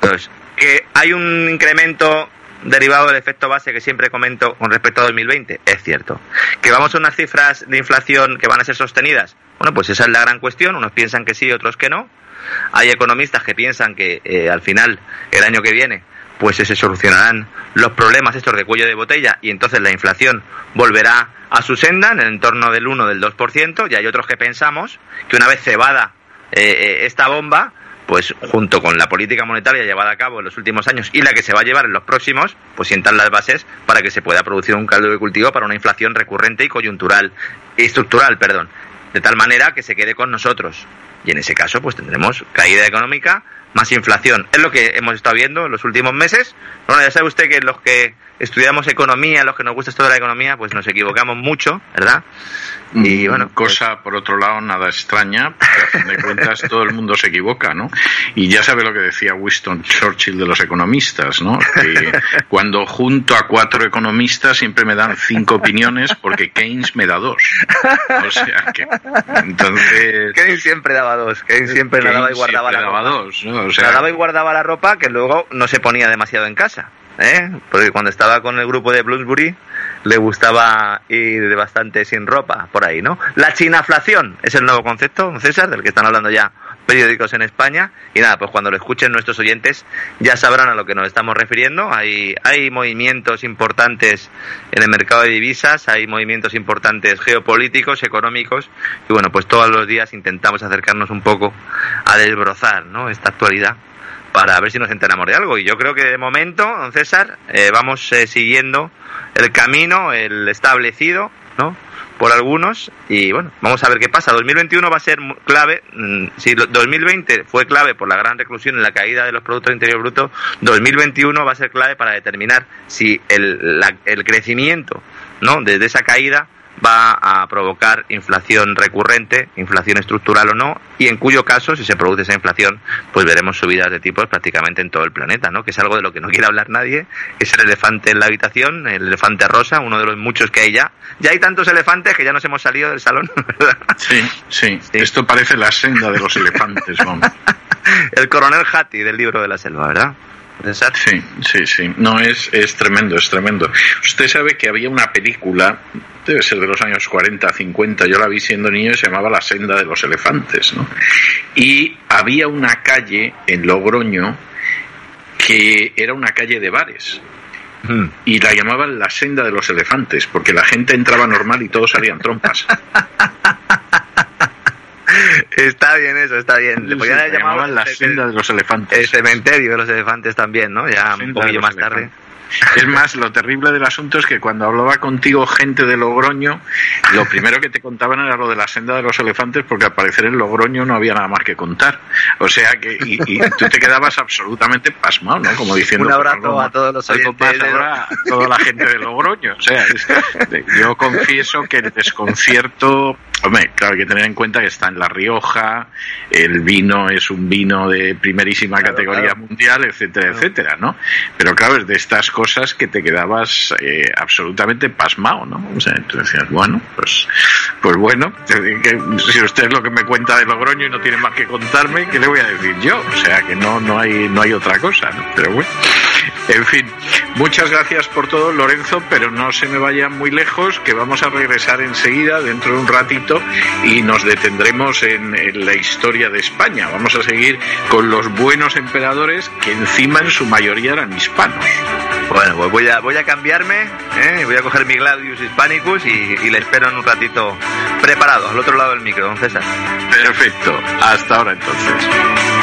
Entonces, que hay un incremento derivado del efecto base que siempre comento con respecto a 2020, es cierto. Que vamos a unas cifras de inflación que van a ser sostenidas. Bueno, pues esa es la gran cuestión. Unos piensan que sí, otros que no. Hay economistas que piensan que eh, al final, el año que viene, pues se solucionarán los problemas estos de cuello de botella y entonces la inflación volverá a su senda en el entorno del 1 del 2%. Y hay otros que pensamos que una vez cebada eh, eh, esta bomba, pues junto con la política monetaria llevada a cabo en los últimos años y la que se va a llevar en los próximos, pues sientan las bases para que se pueda producir un caldo de cultivo para una inflación recurrente y coyuntural, estructural, perdón, de tal manera que se quede con nosotros. Y en ese caso, pues tendremos caída económica, más inflación. Es lo que hemos estado viendo en los últimos meses. Bueno, ya sabe usted que los que estudiamos economía, los que nos gusta esto de la economía, pues nos equivocamos mucho, ¿verdad? Y mm, bueno, pues cosa por otro lado nada extraña, porque a fin de cuentas todo el mundo se equivoca, ¿no? Y ya sabe lo que decía Winston Churchill de los economistas, ¿no? Que cuando junto a cuatro economistas siempre me dan cinco opiniones porque Keynes me da dos. O sea que entonces Keynes siempre daba dos, Keynes siempre daba y guardaba la ropa. Dos, ¿no? o sea, daba y guardaba la ropa que luego no se ponía demasiado en casa. ¿Eh? Porque cuando estaba con el grupo de Bloomsbury le gustaba ir bastante sin ropa por ahí, ¿no? La chinaflación es el nuevo concepto, César, del que están hablando ya periódicos en España. Y nada, pues cuando lo escuchen nuestros oyentes ya sabrán a lo que nos estamos refiriendo. Hay, hay movimientos importantes en el mercado de divisas, hay movimientos importantes geopolíticos, económicos. Y bueno, pues todos los días intentamos acercarnos un poco a desbrozar ¿no? esta actualidad para ver si nos enteramos de algo. Y yo creo que de momento, don César, eh, vamos eh, siguiendo el camino, el establecido, ¿no? Por algunos. Y bueno, vamos a ver qué pasa. 2021 va a ser clave. Mm, si 2020 fue clave por la gran reclusión y la caída de los productos interior brutos, 2021 va a ser clave para determinar si el, el crecimiento, ¿no? Desde esa caída va a provocar inflación recurrente, inflación estructural o no, y en cuyo caso, si se produce esa inflación, pues veremos subidas de tipos prácticamente en todo el planeta, ¿no? Que es algo de lo que no quiere hablar nadie, es el elefante en la habitación, el elefante rosa, uno de los muchos que hay ya. Ya hay tantos elefantes que ya nos hemos salido del salón, ¿verdad? Sí, sí, Esto parece la senda de los elefantes, vamos. el coronel Hattie del libro de la selva, ¿verdad? Sí, sí, sí. No, es, es tremendo, es tremendo. Usted sabe que había una película, debe ser de los años 40, 50, yo la vi siendo niño y se llamaba La senda de los elefantes, ¿no? Y había una calle en Logroño que era una calle de bares. Mm. Y la llamaban la senda de los elefantes, porque la gente entraba normal y todos salían trompas. Está bien eso, está bien. Le podían haber llamado la senda de los elefantes. El cementerio de los elefantes también, ¿no? Ya un poquillo más tarde. Es más, lo terrible del asunto es que cuando hablaba contigo gente de Logroño, lo primero que te contaban era lo de la senda de los elefantes, porque al parecer en Logroño no había nada más que contar. O sea que, y, tú te quedabas absolutamente pasmado, ¿no? Como diciendo. Un abrazo a todos los oyentes. a toda la gente de Logroño. O sea, yo confieso que el desconcierto Hombre, claro, hay que tener en cuenta que está en La Rioja, el vino es un vino de primerísima categoría mundial, etcétera, etcétera, ¿no? Pero claro, es de estas cosas que te quedabas eh, absolutamente pasmado, ¿no? O sea, tú decías, bueno, pues, pues bueno, si usted es lo que me cuenta de Logroño y no tiene más que contarme, ¿qué le voy a decir yo? O sea, que no, no, hay, no hay otra cosa, ¿no? Pero bueno, en fin, muchas gracias por todo, Lorenzo, pero no se me vaya muy lejos, que vamos a regresar enseguida, dentro de un ratito y nos detendremos en, la historia de España. Vamos a seguir con los buenos emperadores que encima en su mayoría eran hispanos. Bueno, pues voy a, voy a cambiarme, ¿eh? voy a coger mi Gladius Hispanicus y, y, le espero en un ratito preparado, al otro lado del micro, don César. Perfecto, hasta ahora entonces.